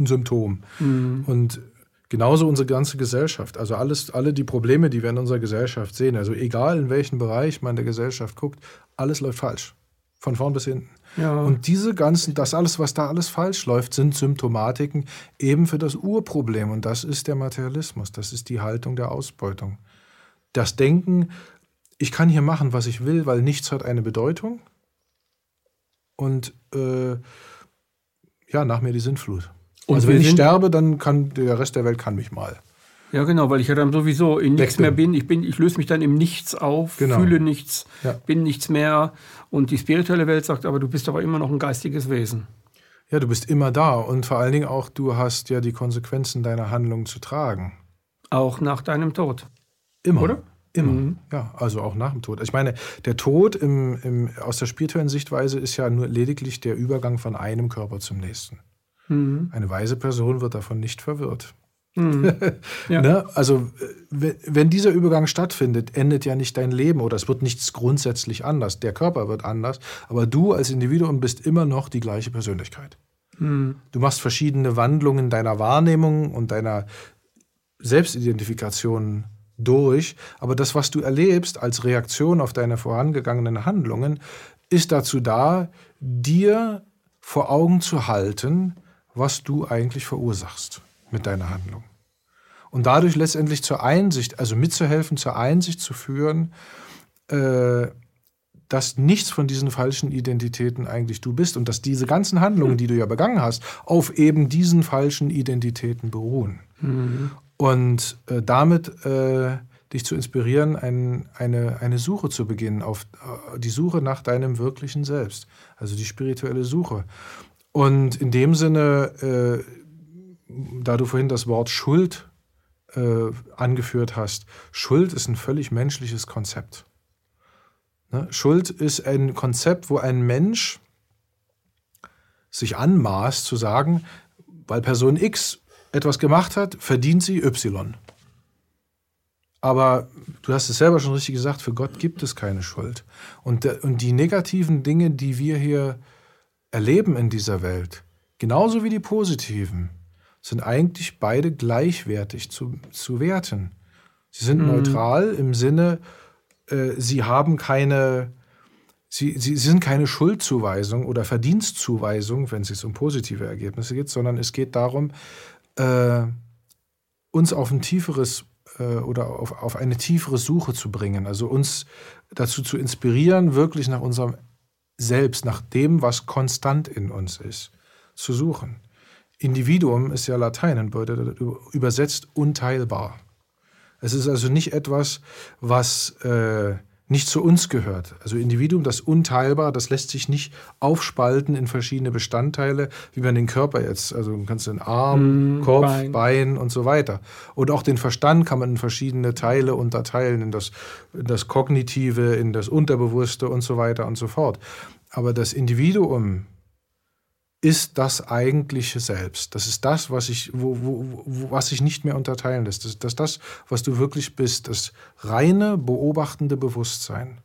Speaker 3: ein Symptom. Mhm. Und genauso unsere ganze Gesellschaft. Also alles, alle die Probleme, die wir in unserer Gesellschaft sehen, also egal in welchen Bereich man der Gesellschaft guckt, alles läuft falsch. Von vorn bis hinten. Ja. Und diese ganzen, das alles, was da alles falsch läuft, sind Symptomatiken eben für das Urproblem. Und das ist der Materialismus. Das ist die Haltung der Ausbeutung. Das Denken, ich kann hier machen, was ich will, weil nichts hat eine Bedeutung. Und äh, ja, nach mir die Sintflut. Und also wenn ich sterbe, dann kann der Rest der Welt kann mich mal.
Speaker 2: Ja, genau, weil ich ja dann sowieso in nichts mehr bin. Ich, bin. ich löse mich dann im Nichts auf, genau. fühle nichts, ja. bin nichts mehr. Und die spirituelle Welt sagt, aber du bist aber immer noch ein geistiges Wesen.
Speaker 3: Ja, du bist immer da und vor allen Dingen auch, du hast ja die Konsequenzen deiner Handlungen zu tragen.
Speaker 2: Auch nach deinem Tod.
Speaker 3: Immer. Oder? Immer. Mhm. Ja, also auch nach dem Tod. Ich meine, der Tod im, im, aus der spirituellen Sichtweise ist ja nur lediglich der Übergang von einem Körper zum nächsten. Mhm. Eine weise Person wird davon nicht verwirrt. Mhm. Ja. ne? Also, wenn dieser Übergang stattfindet, endet ja nicht dein Leben oder es wird nichts grundsätzlich anders. Der Körper wird anders, aber du als Individuum bist immer noch die gleiche Persönlichkeit. Mhm. Du machst verschiedene Wandlungen deiner Wahrnehmung und deiner Selbstidentifikation durch, aber das, was du erlebst als Reaktion auf deine vorangegangenen Handlungen, ist dazu da, dir vor Augen zu halten, was du eigentlich verursachst mit deiner Handlung. Und dadurch letztendlich zur Einsicht, also mitzuhelfen, zur Einsicht zu führen, äh, dass nichts von diesen falschen Identitäten eigentlich du bist und dass diese ganzen Handlungen, die du ja begangen hast, auf eben diesen falschen Identitäten beruhen. Mhm. Und äh, damit äh, dich zu inspirieren, ein, eine, eine Suche zu beginnen, auf äh, die Suche nach deinem wirklichen Selbst, also die spirituelle Suche. Und in dem Sinne, äh, da du vorhin das Wort Schuld äh, angeführt hast, Schuld ist ein völlig menschliches Konzept. Ne? Schuld ist ein Konzept, wo ein Mensch sich anmaßt zu sagen, weil Person X etwas gemacht hat, verdient sie Y. Aber du hast es selber schon richtig gesagt, für Gott gibt es keine Schuld. Und, und die negativen Dinge, die wir hier erleben in dieser Welt, genauso wie die positiven, sind eigentlich beide gleichwertig zu, zu werten. Sie sind mhm. neutral im Sinne, äh, sie haben keine, sie, sie, sie sind keine Schuldzuweisung oder Verdienstzuweisung, wenn es um positive Ergebnisse geht, sondern es geht darum, äh, uns auf ein tieferes äh, oder auf, auf eine tiefere Suche zu bringen, also uns dazu zu inspirieren, wirklich nach unserem selbst, nach dem, was konstant in uns ist, zu suchen. Individuum ist ja Latein und bedeutet übersetzt unteilbar. Es ist also nicht etwas, was äh, nicht zu uns gehört. Also Individuum, das unteilbar, das lässt sich nicht aufspalten in verschiedene Bestandteile, wie man den Körper jetzt, also du kannst den Arm, mm, Kopf, Bein. Bein. und so weiter. Und auch den Verstand kann man in verschiedene Teile unterteilen, in das, in das Kognitive, in das Unterbewusste und so weiter und so fort. Aber das Individuum ist das eigentliche Selbst. Das ist das, was ich, wo, wo, wo, was sich nicht mehr unterteilen lässt. Das ist das, das, was du wirklich bist. Das reine, beobachtende Bewusstsein.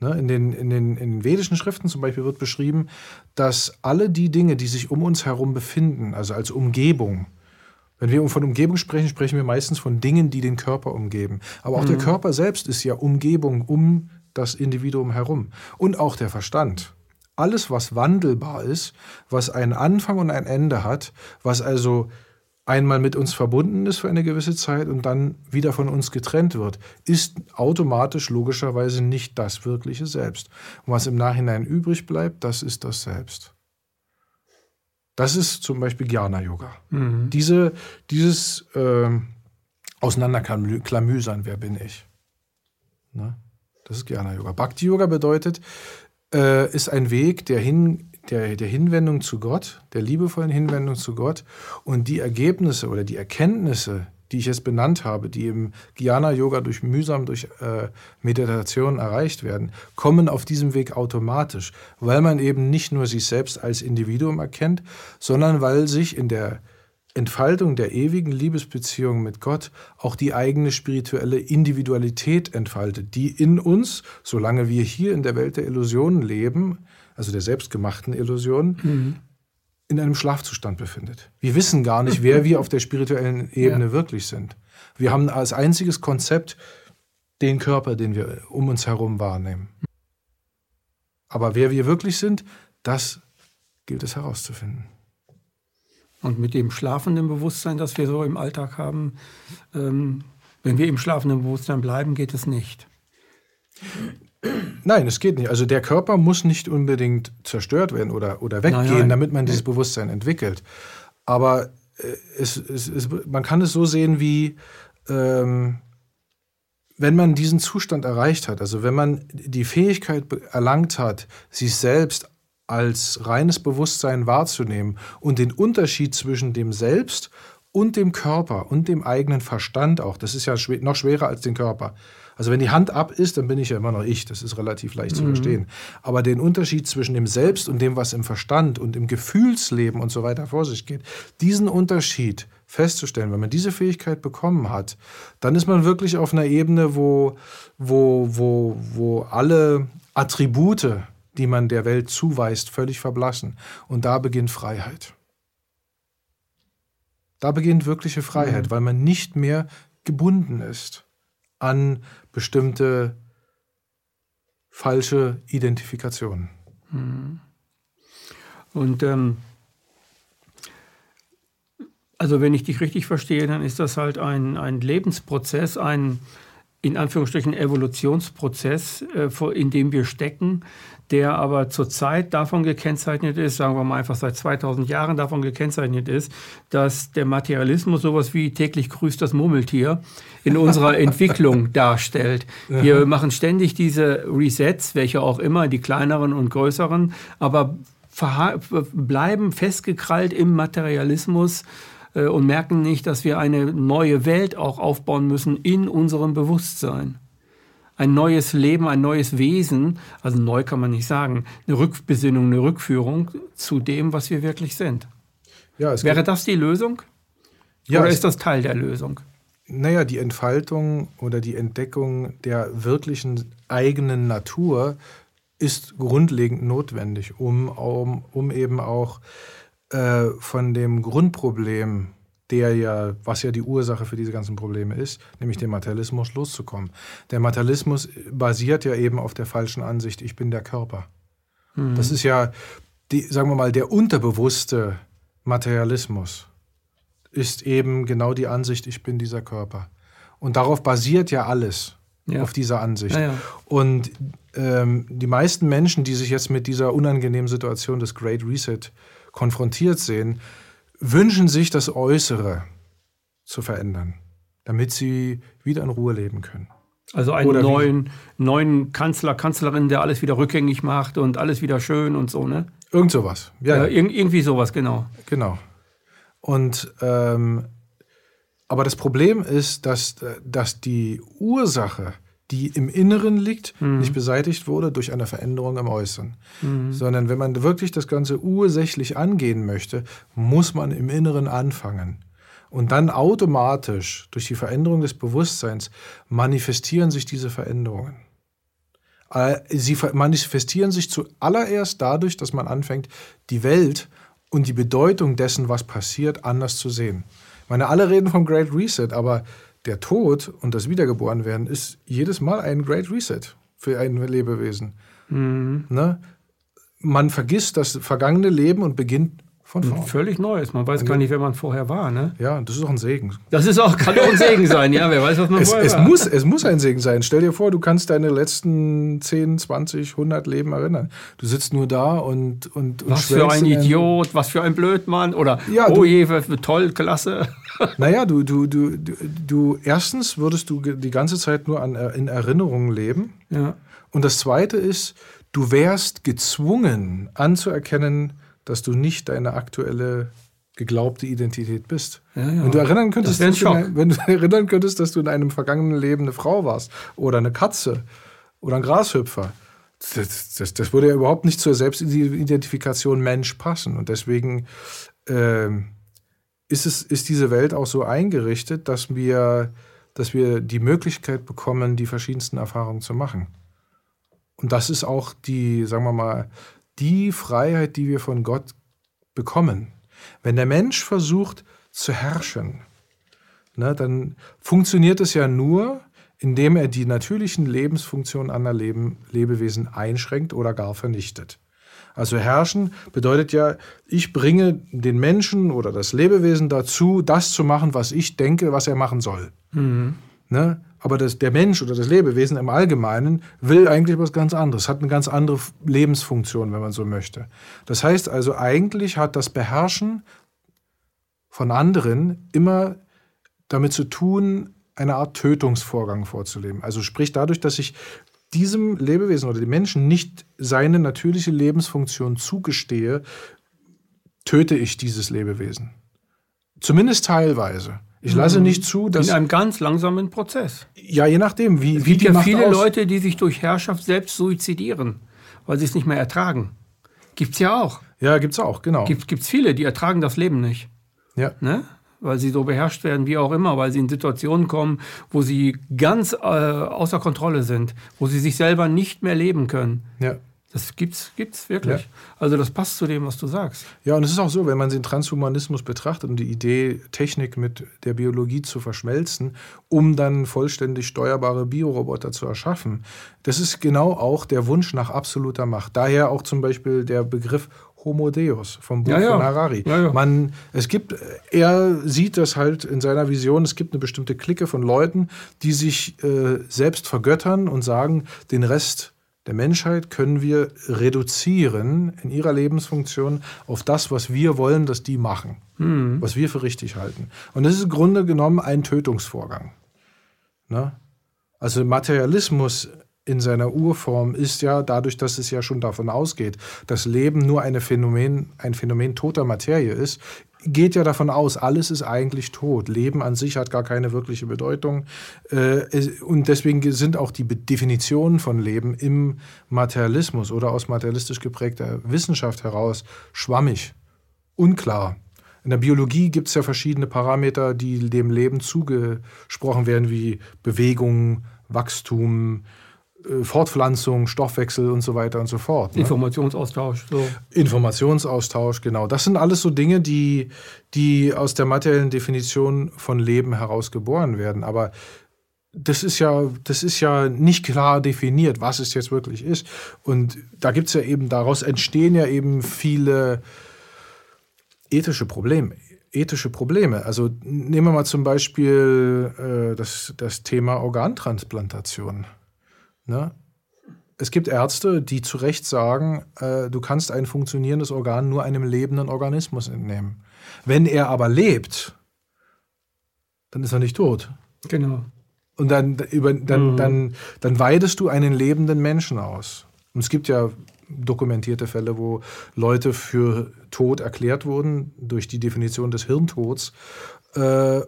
Speaker 3: Ne? In, den, in, den, in den vedischen Schriften zum Beispiel wird beschrieben, dass alle die Dinge, die sich um uns herum befinden, also als Umgebung, wenn wir von Umgebung sprechen, sprechen wir meistens von Dingen, die den Körper umgeben. Aber auch mhm. der Körper selbst ist ja Umgebung um das Individuum herum. Und auch der Verstand alles, was wandelbar ist, was einen Anfang und ein Ende hat, was also einmal mit uns verbunden ist für eine gewisse Zeit und dann wieder von uns getrennt wird, ist automatisch logischerweise nicht das wirkliche Selbst. Und was im Nachhinein übrig bleibt, das ist das Selbst. Das ist zum Beispiel Jnana-Yoga. Mhm. Diese, dieses äh, Auseinanderklamüsern, wer bin ich? Ne? Das ist Jnana-Yoga. Bhakti-Yoga bedeutet, äh, ist ein Weg der, Hin, der, der Hinwendung zu Gott, der liebevollen Hinwendung zu Gott. Und die Ergebnisse oder die Erkenntnisse, die ich jetzt benannt habe, die im Jnana-Yoga durch mühsam durch äh, Meditation erreicht werden, kommen auf diesem Weg automatisch, weil man eben nicht nur sich selbst als Individuum erkennt, sondern weil sich in der Entfaltung der ewigen Liebesbeziehung mit Gott auch die eigene spirituelle Individualität entfaltet, die in uns, solange wir hier in der Welt der Illusionen leben, also der selbstgemachten Illusionen, mhm. in einem Schlafzustand befindet. Wir wissen gar nicht, wer wir auf der spirituellen Ebene ja. wirklich sind. Wir haben als einziges Konzept den Körper, den wir um uns herum wahrnehmen. Aber wer wir wirklich sind, das gilt es herauszufinden.
Speaker 2: Und mit dem schlafenden Bewusstsein, das wir so im Alltag haben, ähm, wenn wir im schlafenden Bewusstsein bleiben, geht es nicht.
Speaker 3: Nein, es geht nicht. Also der Körper muss nicht unbedingt zerstört werden oder, oder weggehen, nein, nein. damit man dieses Bewusstsein entwickelt. Aber äh, es, es, es, man kann es so sehen wie, ähm, wenn man diesen Zustand erreicht hat, also wenn man die Fähigkeit erlangt hat, sich selbst als reines Bewusstsein wahrzunehmen und den Unterschied zwischen dem Selbst und dem Körper und dem eigenen Verstand auch, das ist ja noch schwerer als den Körper. Also wenn die Hand ab ist, dann bin ich ja immer noch ich, das ist relativ leicht mhm. zu verstehen. Aber den Unterschied zwischen dem Selbst und dem, was im Verstand und im Gefühlsleben und so weiter vor sich geht, diesen Unterschied festzustellen, wenn man diese Fähigkeit bekommen hat, dann ist man wirklich auf einer Ebene, wo, wo, wo, wo alle Attribute die man der Welt zuweist, völlig verblassen. Und da beginnt Freiheit. Da beginnt wirkliche Freiheit, mhm. weil man nicht mehr gebunden ist an bestimmte falsche Identifikationen. Mhm.
Speaker 2: Und ähm, also wenn ich dich richtig verstehe, dann ist das halt ein, ein Lebensprozess, ein in Anführungsstrichen Evolutionsprozess, äh, in dem wir stecken, der aber zurzeit davon gekennzeichnet ist, sagen wir mal einfach seit 2000 Jahren davon gekennzeichnet ist, dass der Materialismus sowas wie täglich grüßt das Murmeltier in unserer Entwicklung darstellt. Wir machen ständig diese Resets, welche auch immer, die kleineren und größeren, aber bleiben festgekrallt im Materialismus äh, und merken nicht, dass wir eine neue Welt auch aufbauen müssen in unserem Bewusstsein ein neues Leben, ein neues Wesen, also neu kann man nicht sagen, eine Rückbesinnung, eine Rückführung zu dem, was wir wirklich sind. Ja, Wäre das die Lösung? Ja, oder ist das Teil der Lösung?
Speaker 3: Naja, die Entfaltung oder die Entdeckung der wirklichen eigenen Natur ist grundlegend notwendig, um, um, um eben auch äh, von dem Grundproblem der ja, was ja die Ursache für diese ganzen Probleme ist, nämlich dem Materialismus loszukommen. Der Materialismus basiert ja eben auf der falschen Ansicht, ich bin der Körper. Mhm. Das ist ja, die, sagen wir mal, der unterbewusste Materialismus ist eben genau die Ansicht, ich bin dieser Körper. Und darauf basiert ja alles, ja. auf dieser Ansicht. Ja, ja. Und ähm, die meisten Menschen, die sich jetzt mit dieser unangenehmen Situation des Great Reset konfrontiert sehen, wünschen sich das Äußere zu verändern, damit sie wieder in Ruhe leben können.
Speaker 2: Also einen Oder neuen, neuen Kanzler, Kanzlerin, der alles wieder rückgängig macht und alles wieder schön und so, ne?
Speaker 3: Irgend sowas.
Speaker 2: Ja, ja. Ir irgendwie sowas, genau.
Speaker 3: Genau. Und ähm, aber das Problem ist, dass, dass die Ursache die im Inneren liegt, mhm. nicht beseitigt wurde durch eine Veränderung im Äußeren. Mhm. Sondern wenn man wirklich das Ganze ursächlich angehen möchte, muss man im Inneren anfangen. Und dann automatisch durch die Veränderung des Bewusstseins manifestieren sich diese Veränderungen. Äh, sie manifestieren sich zuallererst dadurch, dass man anfängt, die Welt und die Bedeutung dessen, was passiert, anders zu sehen. Ich meine, alle reden vom Great Reset, aber der Tod und das Wiedergeborenwerden ist jedes Mal ein Great Reset für ein Lebewesen. Mhm. Ne? Man vergisst das vergangene Leben und beginnt von vorne.
Speaker 2: Völlig Neues. Man weiß gar nicht, wer man vorher war. Ne?
Speaker 3: Ja, das ist auch ein Segen.
Speaker 2: Das ist auch, kann auch ein Segen sein, ja. Wer weiß, was man
Speaker 3: es,
Speaker 2: vorher
Speaker 3: es
Speaker 2: war.
Speaker 3: Muss, es muss ein Segen sein. Stell dir vor, du kannst deine letzten 10, 20, 100 Leben erinnern. Du sitzt nur da und. und, und
Speaker 2: was für ein Idiot, was für ein Blödmann. Oder, ja, oh je, toll, klasse.
Speaker 3: Naja, du, du, du, du, du, erstens würdest du die ganze Zeit nur an, in Erinnerungen leben. Ja. Und das Zweite ist, du wärst gezwungen anzuerkennen, dass du nicht deine aktuelle geglaubte Identität bist. Ja, ja. Wenn du erinnern könntest, dass du ein, wenn du erinnern könntest, dass du in einem vergangenen Leben eine Frau warst oder eine Katze oder ein Grashüpfer, das, das, das würde ja überhaupt nicht zur Selbstidentifikation Mensch passen. Und deswegen äh, ist, es, ist diese Welt auch so eingerichtet, dass wir, dass wir die Möglichkeit bekommen, die verschiedensten Erfahrungen zu machen. Und das ist auch die, sagen wir mal, die Freiheit, die wir von Gott bekommen. Wenn der Mensch versucht zu herrschen, ne, dann funktioniert es ja nur, indem er die natürlichen Lebensfunktionen anderer Leben, Lebewesen einschränkt oder gar vernichtet. Also herrschen bedeutet ja, ich bringe den Menschen oder das Lebewesen dazu, das zu machen, was ich denke, was er machen soll. Mhm. Ne? Aber das, der Mensch oder das Lebewesen im Allgemeinen will eigentlich was ganz anderes, hat eine ganz andere Lebensfunktion, wenn man so möchte. Das heißt also, eigentlich hat das Beherrschen von anderen immer damit zu tun, eine Art Tötungsvorgang vorzuleben. Also sprich dadurch, dass ich diesem Lebewesen oder dem Menschen nicht seine natürliche Lebensfunktion zugestehe, töte ich dieses Lebewesen. Zumindest teilweise. Ich lasse mhm. nicht zu, dass.
Speaker 2: In einem ganz langsamen Prozess.
Speaker 3: Ja, je nachdem, wie.
Speaker 2: Es gibt wie ja viele aus. Leute, die sich durch Herrschaft selbst suizidieren, weil sie es nicht mehr ertragen. Gibt's ja auch.
Speaker 3: Ja, gibt's auch, genau.
Speaker 2: Gibt es viele, die ertragen das Leben nicht.
Speaker 3: Ja.
Speaker 2: Ne? Weil sie so beherrscht werden, wie auch immer, weil sie in Situationen kommen, wo sie ganz äh, außer Kontrolle sind, wo sie sich selber nicht mehr leben können.
Speaker 3: Ja.
Speaker 2: Das gibt's, gibt's wirklich. Ja. Also das passt zu dem, was du sagst.
Speaker 3: Ja, und es ist auch so, wenn man den Transhumanismus betrachtet und die Idee, Technik mit der Biologie zu verschmelzen, um dann vollständig steuerbare Bioroboter zu erschaffen, das ist genau auch der Wunsch nach absoluter Macht. Daher auch zum Beispiel der Begriff Homo Deus vom Buch ja, ja. von Harari. Ja, Man, es gibt, er sieht das halt in seiner Vision, es gibt eine bestimmte Clique von Leuten, die sich äh, selbst vergöttern und sagen, den Rest der Menschheit können wir reduzieren in ihrer Lebensfunktion auf das, was wir wollen, dass die machen, mhm. was wir für richtig halten. Und das ist im Grunde genommen ein Tötungsvorgang. Ne? Also Materialismus in seiner Urform ist ja dadurch, dass es ja schon davon ausgeht, dass Leben nur eine Phänomen, ein Phänomen toter Materie ist, geht ja davon aus, alles ist eigentlich tot. Leben an sich hat gar keine wirkliche Bedeutung. Äh, und deswegen sind auch die Definitionen von Leben im Materialismus oder aus materialistisch geprägter Wissenschaft heraus schwammig, unklar. In der Biologie gibt es ja verschiedene Parameter, die dem Leben zugesprochen werden, wie Bewegung, Wachstum, Fortpflanzung, Stoffwechsel und so weiter und so fort.
Speaker 2: Ne? Informationsaustausch. So.
Speaker 3: Informationsaustausch, genau. Das sind alles so Dinge, die, die aus der materiellen Definition von Leben heraus geboren werden. Aber das ist ja, das ist ja nicht klar definiert, was es jetzt wirklich ist. Und da gibt es ja eben, daraus entstehen ja eben viele ethische Probleme. Ethische Probleme. Also nehmen wir mal zum Beispiel äh, das, das Thema Organtransplantation. Ne? Es gibt Ärzte, die zu Recht sagen, äh, du kannst ein funktionierendes Organ nur einem lebenden Organismus entnehmen. Wenn er aber lebt, dann ist er nicht tot.
Speaker 2: Genau.
Speaker 3: Und dann, über, dann, mhm. dann, dann weidest du einen lebenden Menschen aus. Und es gibt ja dokumentierte Fälle, wo Leute für tot erklärt wurden durch die Definition des Hirntods äh,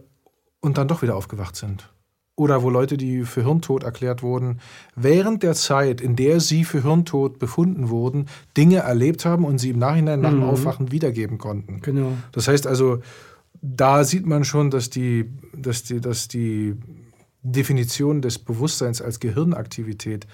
Speaker 3: und dann doch wieder aufgewacht sind oder wo Leute, die für Hirntod erklärt wurden, während der Zeit, in der sie für Hirntod befunden wurden, Dinge erlebt haben und sie im Nachhinein nach dem mhm. Aufwachen wiedergeben konnten.
Speaker 2: Genau.
Speaker 3: Das heißt also, da sieht man schon, dass die, dass die, dass die Definition des Bewusstseins als Gehirnaktivität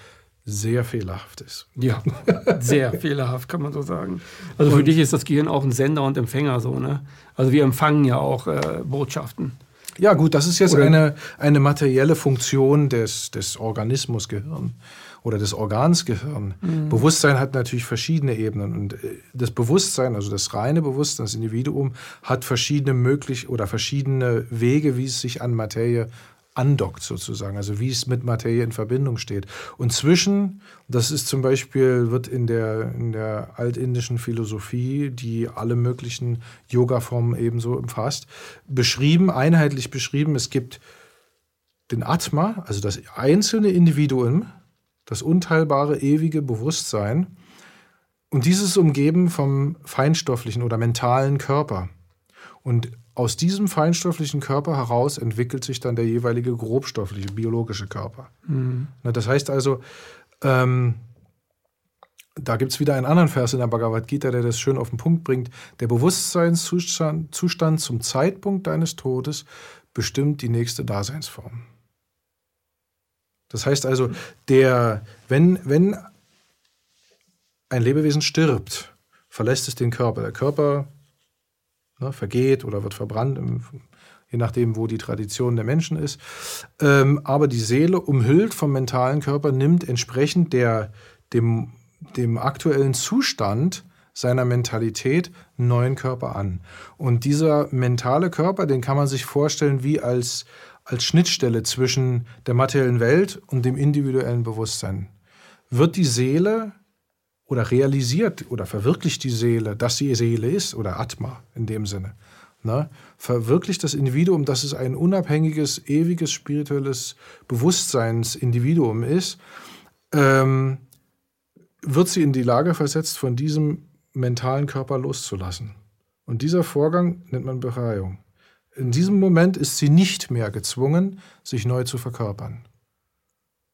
Speaker 3: sehr fehlerhaft ist.
Speaker 2: Ja, sehr fehlerhaft, kann man so sagen. Also für dich ist das Gehirn auch ein Sender und Empfänger so, ne? Also wir empfangen ja auch äh, Botschaften.
Speaker 3: Ja, gut, das ist jetzt eine, eine materielle Funktion des, des Organismus Gehirn oder des Organs Gehirn. Mhm. Bewusstsein hat natürlich verschiedene Ebenen und äh, das Bewusstsein, also das reine Bewusstsein, das Individuum, hat verschiedene möglich oder verschiedene Wege, wie es sich an Materie andockt sozusagen, also wie es mit Materie in Verbindung steht. Und zwischen, das ist zum Beispiel, wird in der, in der altindischen Philosophie, die alle möglichen Yoga-Formen ebenso umfasst, beschrieben, einheitlich beschrieben, es gibt den Atma, also das einzelne Individuum, das unteilbare, ewige Bewusstsein. Und dieses umgeben vom feinstofflichen oder mentalen Körper. Und aus diesem feinstofflichen Körper heraus entwickelt sich dann der jeweilige grobstoffliche, biologische Körper. Mhm. Das heißt also, ähm, da gibt es wieder einen anderen Vers in der Bhagavad Gita, der das schön auf den Punkt bringt. Der Bewusstseinszustand Zustand zum Zeitpunkt deines Todes bestimmt die nächste Daseinsform. Das heißt also, der, wenn, wenn ein Lebewesen stirbt, verlässt es den Körper. Der Körper ne, vergeht oder wird verbrannt, je nachdem, wo die Tradition der Menschen ist. Ähm, aber die Seele, umhüllt vom mentalen Körper, nimmt entsprechend der, dem, dem aktuellen Zustand seiner Mentalität einen neuen Körper an. Und dieser mentale Körper, den kann man sich vorstellen wie als, als Schnittstelle zwischen der materiellen Welt und dem individuellen Bewusstsein. Wird die Seele oder realisiert oder verwirklicht die Seele, dass sie Seele ist oder Atma in dem Sinne, ne? verwirklicht das Individuum, dass es ein unabhängiges, ewiges, spirituelles Bewusstseinsindividuum ist, ähm, wird sie in die Lage versetzt, von diesem mentalen Körper loszulassen. Und dieser Vorgang nennt man Befreiung. In diesem Moment ist sie nicht mehr gezwungen, sich neu zu verkörpern,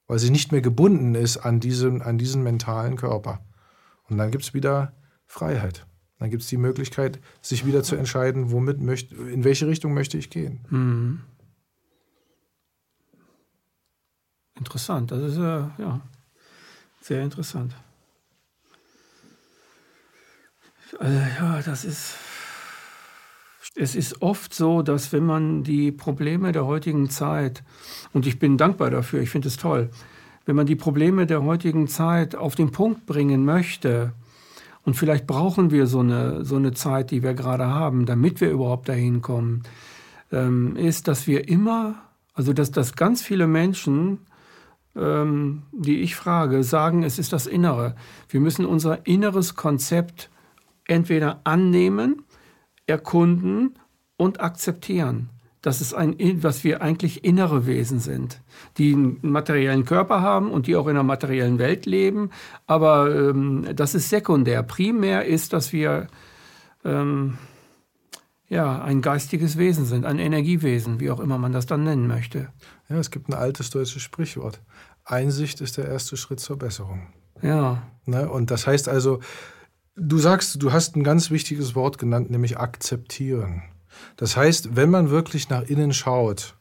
Speaker 3: weil sie nicht mehr gebunden ist an diesen, an diesen mentalen Körper. Und dann gibt es wieder Freiheit. Dann gibt es die Möglichkeit, sich wieder zu entscheiden, womit möchte, in welche Richtung möchte ich gehen. Mhm.
Speaker 2: Interessant, das ist äh, ja sehr interessant. Also, ja, das ist es ist oft so, dass wenn man die Probleme der heutigen Zeit, und ich bin dankbar dafür, ich finde es toll, wenn man die Probleme der heutigen Zeit auf den Punkt bringen möchte, und vielleicht brauchen wir so eine, so eine Zeit, die wir gerade haben, damit wir überhaupt dahin kommen, ähm, ist, dass wir immer, also dass, dass ganz viele Menschen, ähm, die ich frage, sagen, es ist das Innere. Wir müssen unser inneres Konzept entweder annehmen erkunden und akzeptieren, dass es ein, was wir eigentlich innere Wesen sind, die einen materiellen Körper haben und die auch in einer materiellen Welt leben. Aber ähm, das ist sekundär. Primär ist, dass wir ähm, ja, ein geistiges Wesen sind, ein Energiewesen, wie auch immer man das dann nennen möchte.
Speaker 3: Ja, es gibt ein altes deutsches Sprichwort. Einsicht ist der erste Schritt zur Besserung.
Speaker 2: Ja.
Speaker 3: Ne? Und das heißt also, Du sagst, du hast ein ganz wichtiges Wort genannt, nämlich akzeptieren. Das heißt, wenn man wirklich nach innen schaut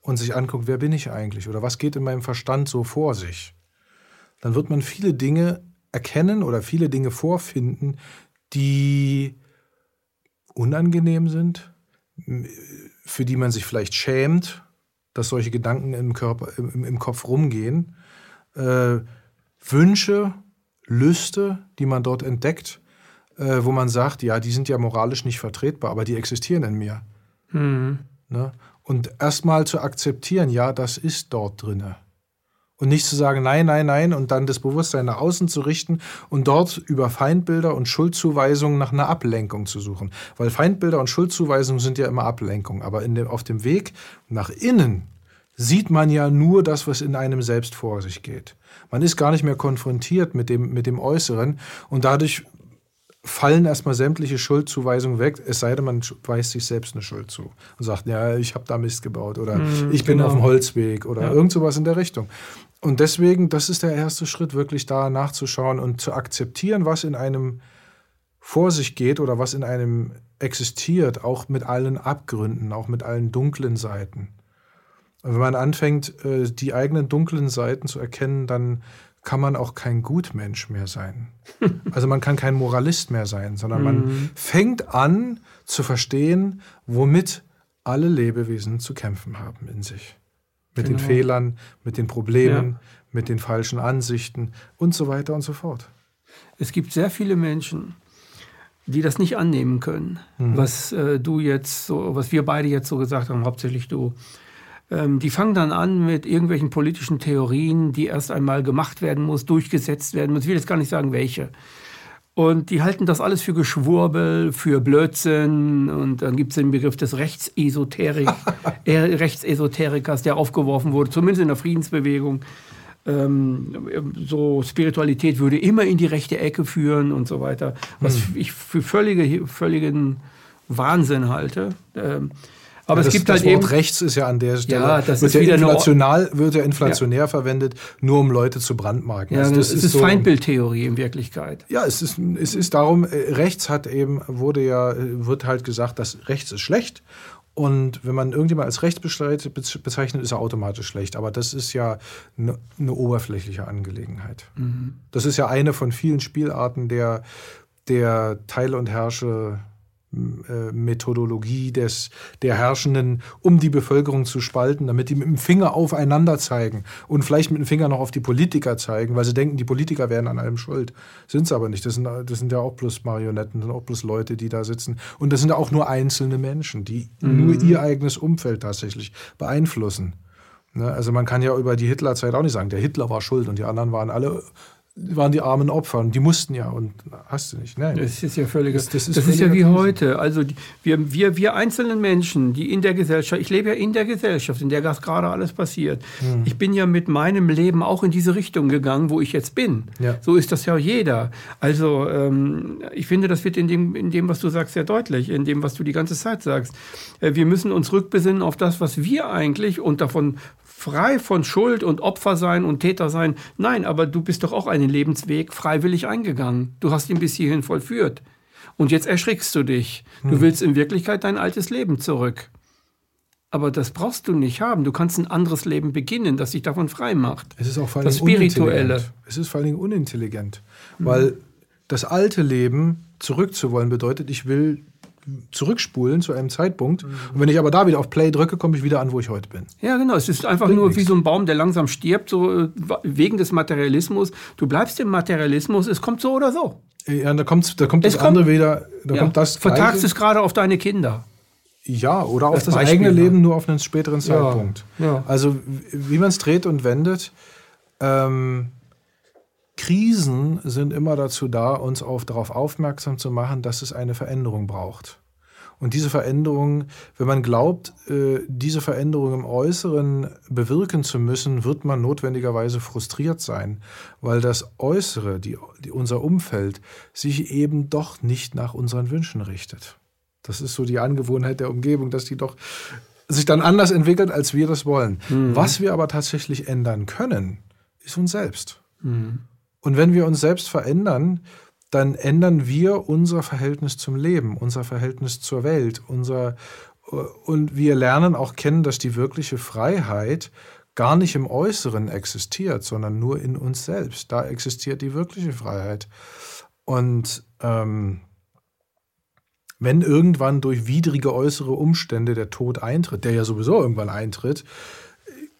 Speaker 3: und sich anguckt, wer bin ich eigentlich oder was geht in meinem Verstand so vor sich, dann wird man viele Dinge erkennen oder viele Dinge vorfinden, die unangenehm sind, für die man sich vielleicht schämt, dass solche Gedanken im, Körper, im, im Kopf rumgehen, äh, Wünsche, Lüste, die man dort entdeckt, äh, wo man sagt, ja, die sind ja moralisch nicht vertretbar, aber die existieren in mir. Mhm. Ne? Und erstmal zu akzeptieren, ja, das ist dort drinne. Und nicht zu sagen, nein, nein, nein, und dann das Bewusstsein nach außen zu richten und dort über Feindbilder und Schuldzuweisungen nach einer Ablenkung zu suchen. Weil Feindbilder und Schuldzuweisungen sind ja immer Ablenkung. Aber dem, auf dem Weg nach innen sieht man ja nur das, was in einem selbst vor sich geht. Man ist gar nicht mehr konfrontiert mit dem, mit dem Äußeren und dadurch fallen erstmal sämtliche Schuldzuweisungen weg, es sei denn, man weist sich selbst eine Schuld zu und sagt, ja, ich habe da Mist gebaut oder mhm, ich bin genau. auf dem Holzweg oder ja. irgend sowas in der Richtung. Und deswegen, das ist der erste Schritt, wirklich da nachzuschauen und zu akzeptieren, was in einem vor sich geht oder was in einem existiert, auch mit allen Abgründen, auch mit allen dunklen Seiten. Und wenn man anfängt, äh, die eigenen dunklen Seiten zu erkennen, dann kann man auch kein Gutmensch mehr sein. Also man kann kein Moralist mehr sein, sondern man mhm. fängt an zu verstehen, womit alle Lebewesen zu kämpfen haben in sich. Mit genau. den Fehlern, mit den Problemen, ja. mit den falschen Ansichten und so weiter und so fort.
Speaker 2: Es gibt sehr viele Menschen, die das nicht annehmen können, mhm. was äh, du jetzt so, was wir beide jetzt so gesagt haben, hauptsächlich du. Ähm, die fangen dann an mit irgendwelchen politischen Theorien, die erst einmal gemacht werden muss, durchgesetzt werden muss. Ich will jetzt gar nicht sagen, welche. Und die halten das alles für Geschwurbel, für Blödsinn. Und dann gibt es den Begriff des Rechtsesoterik, äh, Rechtsesoterikers, der aufgeworfen wurde, zumindest in der Friedensbewegung. ähm, so Spiritualität würde immer in die rechte Ecke führen und so weiter, was hm. ich für völlige, völligen Wahnsinn halte. Ähm, aber ja, es gibt
Speaker 3: das
Speaker 2: halt
Speaker 3: Wort eben rechts ist ja an der Stelle
Speaker 2: ja, das
Speaker 3: wird
Speaker 2: ist
Speaker 3: ja inflational wird ja inflationär ja. verwendet, nur um Leute zu brandmarken.
Speaker 2: Ja, also das, das ist, ist so, Feindbildtheorie in Wirklichkeit.
Speaker 3: Ja, es ist es ist darum äh, rechts hat eben wurde ja äh, wird halt gesagt, dass rechts ist schlecht und wenn man irgendjemand als rechts bezeichnet, ist er automatisch schlecht. Aber das ist ja eine, eine oberflächliche Angelegenheit. Mhm. Das ist ja eine von vielen Spielarten der, der Teile und Herrsche Methodologie des, der Herrschenden, um die Bevölkerung zu spalten, damit die mit dem Finger aufeinander zeigen und vielleicht mit dem Finger noch auf die Politiker zeigen, weil sie denken, die Politiker wären an allem schuld. Sind sie aber nicht. Das sind, das sind ja auch bloß Marionetten, das sind auch bloß Leute, die da sitzen. Und das sind ja auch nur einzelne Menschen, die mhm. nur ihr eigenes Umfeld tatsächlich beeinflussen. Ne? Also man kann ja über die Hitlerzeit auch nicht sagen, der Hitler war schuld und die anderen waren alle waren die armen Opfer und die mussten ja und hast du nicht.
Speaker 2: Nein. Das ist ja völlig. Das, das ist, das ist ja wie heute. Also die, wir, wir, wir einzelnen Menschen, die in der Gesellschaft, ich lebe ja in der Gesellschaft, in der das gerade alles passiert. Hm. Ich bin ja mit meinem Leben auch in diese Richtung gegangen, wo ich jetzt bin. Ja. So ist das ja jeder. Also ähm, ich finde, das wird in dem, in dem, was du sagst, sehr deutlich, in dem, was du die ganze Zeit sagst. Äh, wir müssen uns rückbesinnen auf das, was wir eigentlich und davon frei von Schuld und Opfer sein und Täter sein. Nein, aber du bist doch auch einen Lebensweg freiwillig eingegangen. Du hast ihn bis hierhin vollführt. Und jetzt erschrickst du dich. Du hm. willst in Wirklichkeit dein altes Leben zurück. Aber das brauchst du nicht haben. Du kannst ein anderes Leben beginnen, das dich davon frei macht.
Speaker 3: Es ist auch vor allem das Spirituelle. Es ist vor allen Dingen unintelligent. Mhm. Weil das alte Leben zurückzuwollen bedeutet, ich will zurückspulen zu einem Zeitpunkt. Mhm. Und wenn ich aber da wieder auf Play drücke, komme ich wieder an, wo ich heute bin.
Speaker 2: Ja, genau. Es ist einfach Bringt nur nichts. wie so ein Baum, der langsam stirbt, so äh, wegen des Materialismus. Du bleibst im Materialismus, es kommt so oder so.
Speaker 3: Ja, da, kommt's, da kommt das kommt, andere wieder. Da
Speaker 2: ja,
Speaker 3: kommt das
Speaker 2: vertagst es gerade auf deine Kinder.
Speaker 3: Ja, oder auf das, das eigene Leben nur auf einen späteren Zeitpunkt. Ja, ja. Also wie man es dreht und wendet, ähm, Krisen sind immer dazu da, uns auf, darauf aufmerksam zu machen, dass es eine Veränderung braucht. Und diese Veränderung, wenn man glaubt, äh, diese Veränderung im Äußeren bewirken zu müssen, wird man notwendigerweise frustriert sein, weil das Äußere, die, die, unser Umfeld, sich eben doch nicht nach unseren Wünschen richtet. Das ist so die Angewohnheit der Umgebung, dass die doch sich dann anders entwickelt, als wir das wollen. Mhm. Was wir aber tatsächlich ändern können, ist uns selbst. Mhm. Und wenn wir uns selbst verändern, dann ändern wir unser Verhältnis zum Leben, unser Verhältnis zur Welt, unser und wir lernen auch kennen, dass die wirkliche Freiheit gar nicht im Äußeren existiert, sondern nur in uns selbst. Da existiert die wirkliche Freiheit. Und ähm, wenn irgendwann durch widrige äußere Umstände der Tod eintritt, der ja sowieso irgendwann eintritt,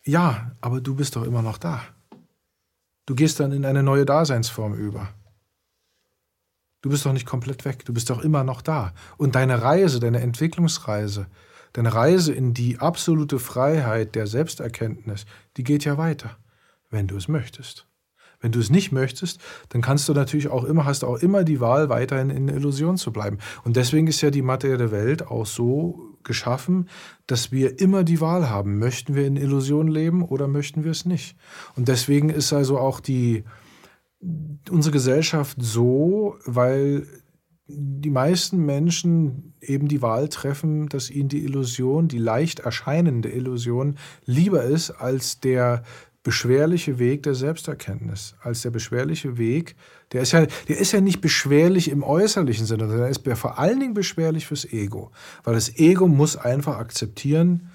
Speaker 3: ja, aber du bist doch immer noch da. Du gehst dann in eine neue Daseinsform über. Du bist doch nicht komplett weg, du bist doch immer noch da. Und deine Reise, deine Entwicklungsreise, deine Reise in die absolute Freiheit der Selbsterkenntnis, die geht ja weiter, wenn du es möchtest. Wenn du es nicht möchtest, dann kannst du natürlich auch immer, hast auch immer die Wahl, weiterhin in Illusion zu bleiben. Und deswegen ist ja die materielle Welt auch so geschaffen, dass wir immer die Wahl haben. Möchten wir in Illusion leben oder möchten wir es nicht? Und deswegen ist also auch die, unsere Gesellschaft so, weil die meisten Menschen eben die Wahl treffen, dass ihnen die Illusion, die leicht erscheinende Illusion, lieber ist als der beschwerliche Weg der Selbsterkenntnis, als der beschwerliche Weg, der ist ja, der ist ja nicht beschwerlich im äußerlichen Sinne, sondern er ist vor allen Dingen beschwerlich fürs Ego. Weil das Ego muss einfach akzeptieren,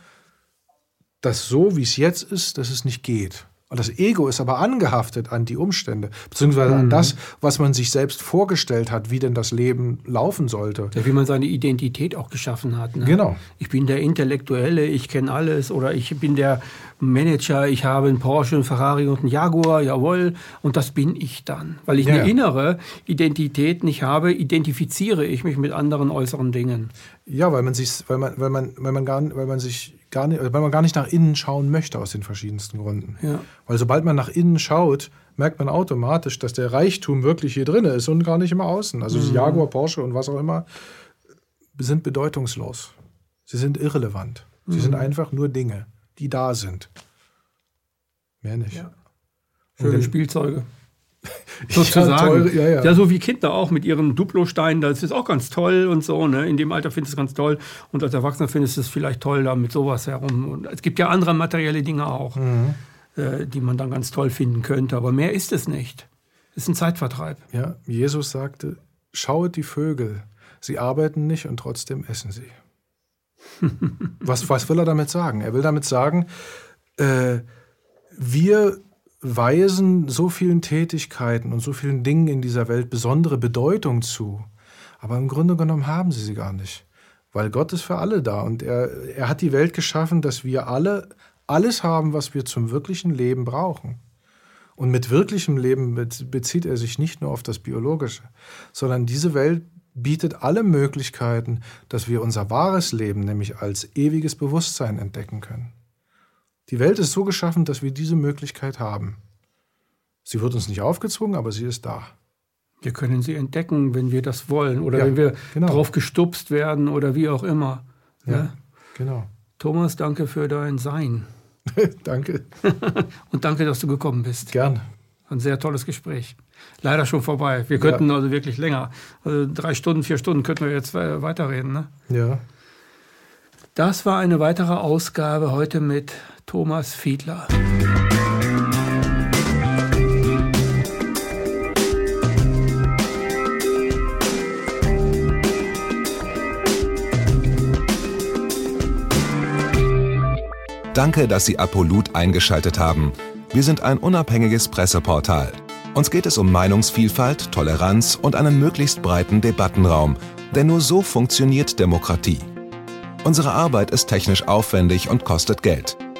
Speaker 3: dass so, wie es jetzt ist, dass es nicht geht. Und das Ego ist aber angehaftet an die Umstände, beziehungsweise mhm. an das, was man sich selbst vorgestellt hat, wie denn das Leben laufen sollte.
Speaker 2: Ja, wie man seine Identität auch geschaffen hat. Ne?
Speaker 3: Genau.
Speaker 2: Ich bin der Intellektuelle, ich kenne alles oder ich bin der Manager, ich habe einen Porsche, einen Ferrari und einen Jaguar, jawohl, und das bin ich dann. Weil ich ja. eine innere Identität nicht habe, identifiziere ich mich mit anderen äußeren Dingen.
Speaker 3: Ja, weil man sich, weil man, weil man, weil man gar, weil man sich gar nicht, weil man gar nicht nach innen schauen möchte aus den verschiedensten Gründen. Ja. Weil sobald man nach innen schaut, merkt man automatisch, dass der Reichtum wirklich hier drin ist und gar nicht im Außen. Also mhm. Jaguar, Porsche und was auch immer sind bedeutungslos. Sie sind irrelevant. Sie mhm. sind einfach nur Dinge, die da sind. Mehr nicht. Ja.
Speaker 2: Schöne Spielzeuge. Sozusagen. Ja, teure, ja, ja. ja, so wie Kinder auch mit ihren Duplo-Steinen, das ist auch ganz toll und so. Ne? In dem Alter findest du es ganz toll. Und als Erwachsener findest du es vielleicht toll, da mit sowas herum. Und es gibt ja andere materielle Dinge auch, mhm. äh, die man dann ganz toll finden könnte. Aber mehr ist es nicht. Es ist ein Zeitvertreib.
Speaker 3: Ja, Jesus sagte, schaut die Vögel. Sie arbeiten nicht und trotzdem essen sie. was, was will er damit sagen? Er will damit sagen, äh, wir weisen so vielen Tätigkeiten und so vielen Dingen in dieser Welt besondere Bedeutung zu. Aber im Grunde genommen haben sie sie gar nicht. Weil Gott ist für alle da und er, er hat die Welt geschaffen, dass wir alle alles haben, was wir zum wirklichen Leben brauchen. Und mit wirklichem Leben bezieht er sich nicht nur auf das Biologische, sondern diese Welt bietet alle Möglichkeiten, dass wir unser wahres Leben, nämlich als ewiges Bewusstsein entdecken können. Die Welt ist so geschaffen, dass wir diese Möglichkeit haben. Sie wird uns nicht aufgezwungen, aber sie ist da.
Speaker 2: Wir können sie entdecken, wenn wir das wollen oder ja, wenn wir genau. drauf gestupst werden oder wie auch immer.
Speaker 3: Ja, ja, genau.
Speaker 2: Thomas, danke für dein Sein.
Speaker 3: danke.
Speaker 2: Und danke, dass du gekommen bist.
Speaker 3: Gern.
Speaker 2: Ein sehr tolles Gespräch. Leider schon vorbei. Wir könnten ja. also wirklich länger. Also drei Stunden, vier Stunden könnten wir jetzt weiterreden. Ne?
Speaker 3: Ja.
Speaker 2: Das war eine weitere Ausgabe heute mit Thomas Fiedler.
Speaker 1: Danke, dass Sie Apolut eingeschaltet haben. Wir sind ein unabhängiges Presseportal. Uns geht es um Meinungsvielfalt, Toleranz und einen möglichst breiten Debattenraum, denn nur so funktioniert Demokratie. Unsere Arbeit ist technisch aufwendig und kostet Geld.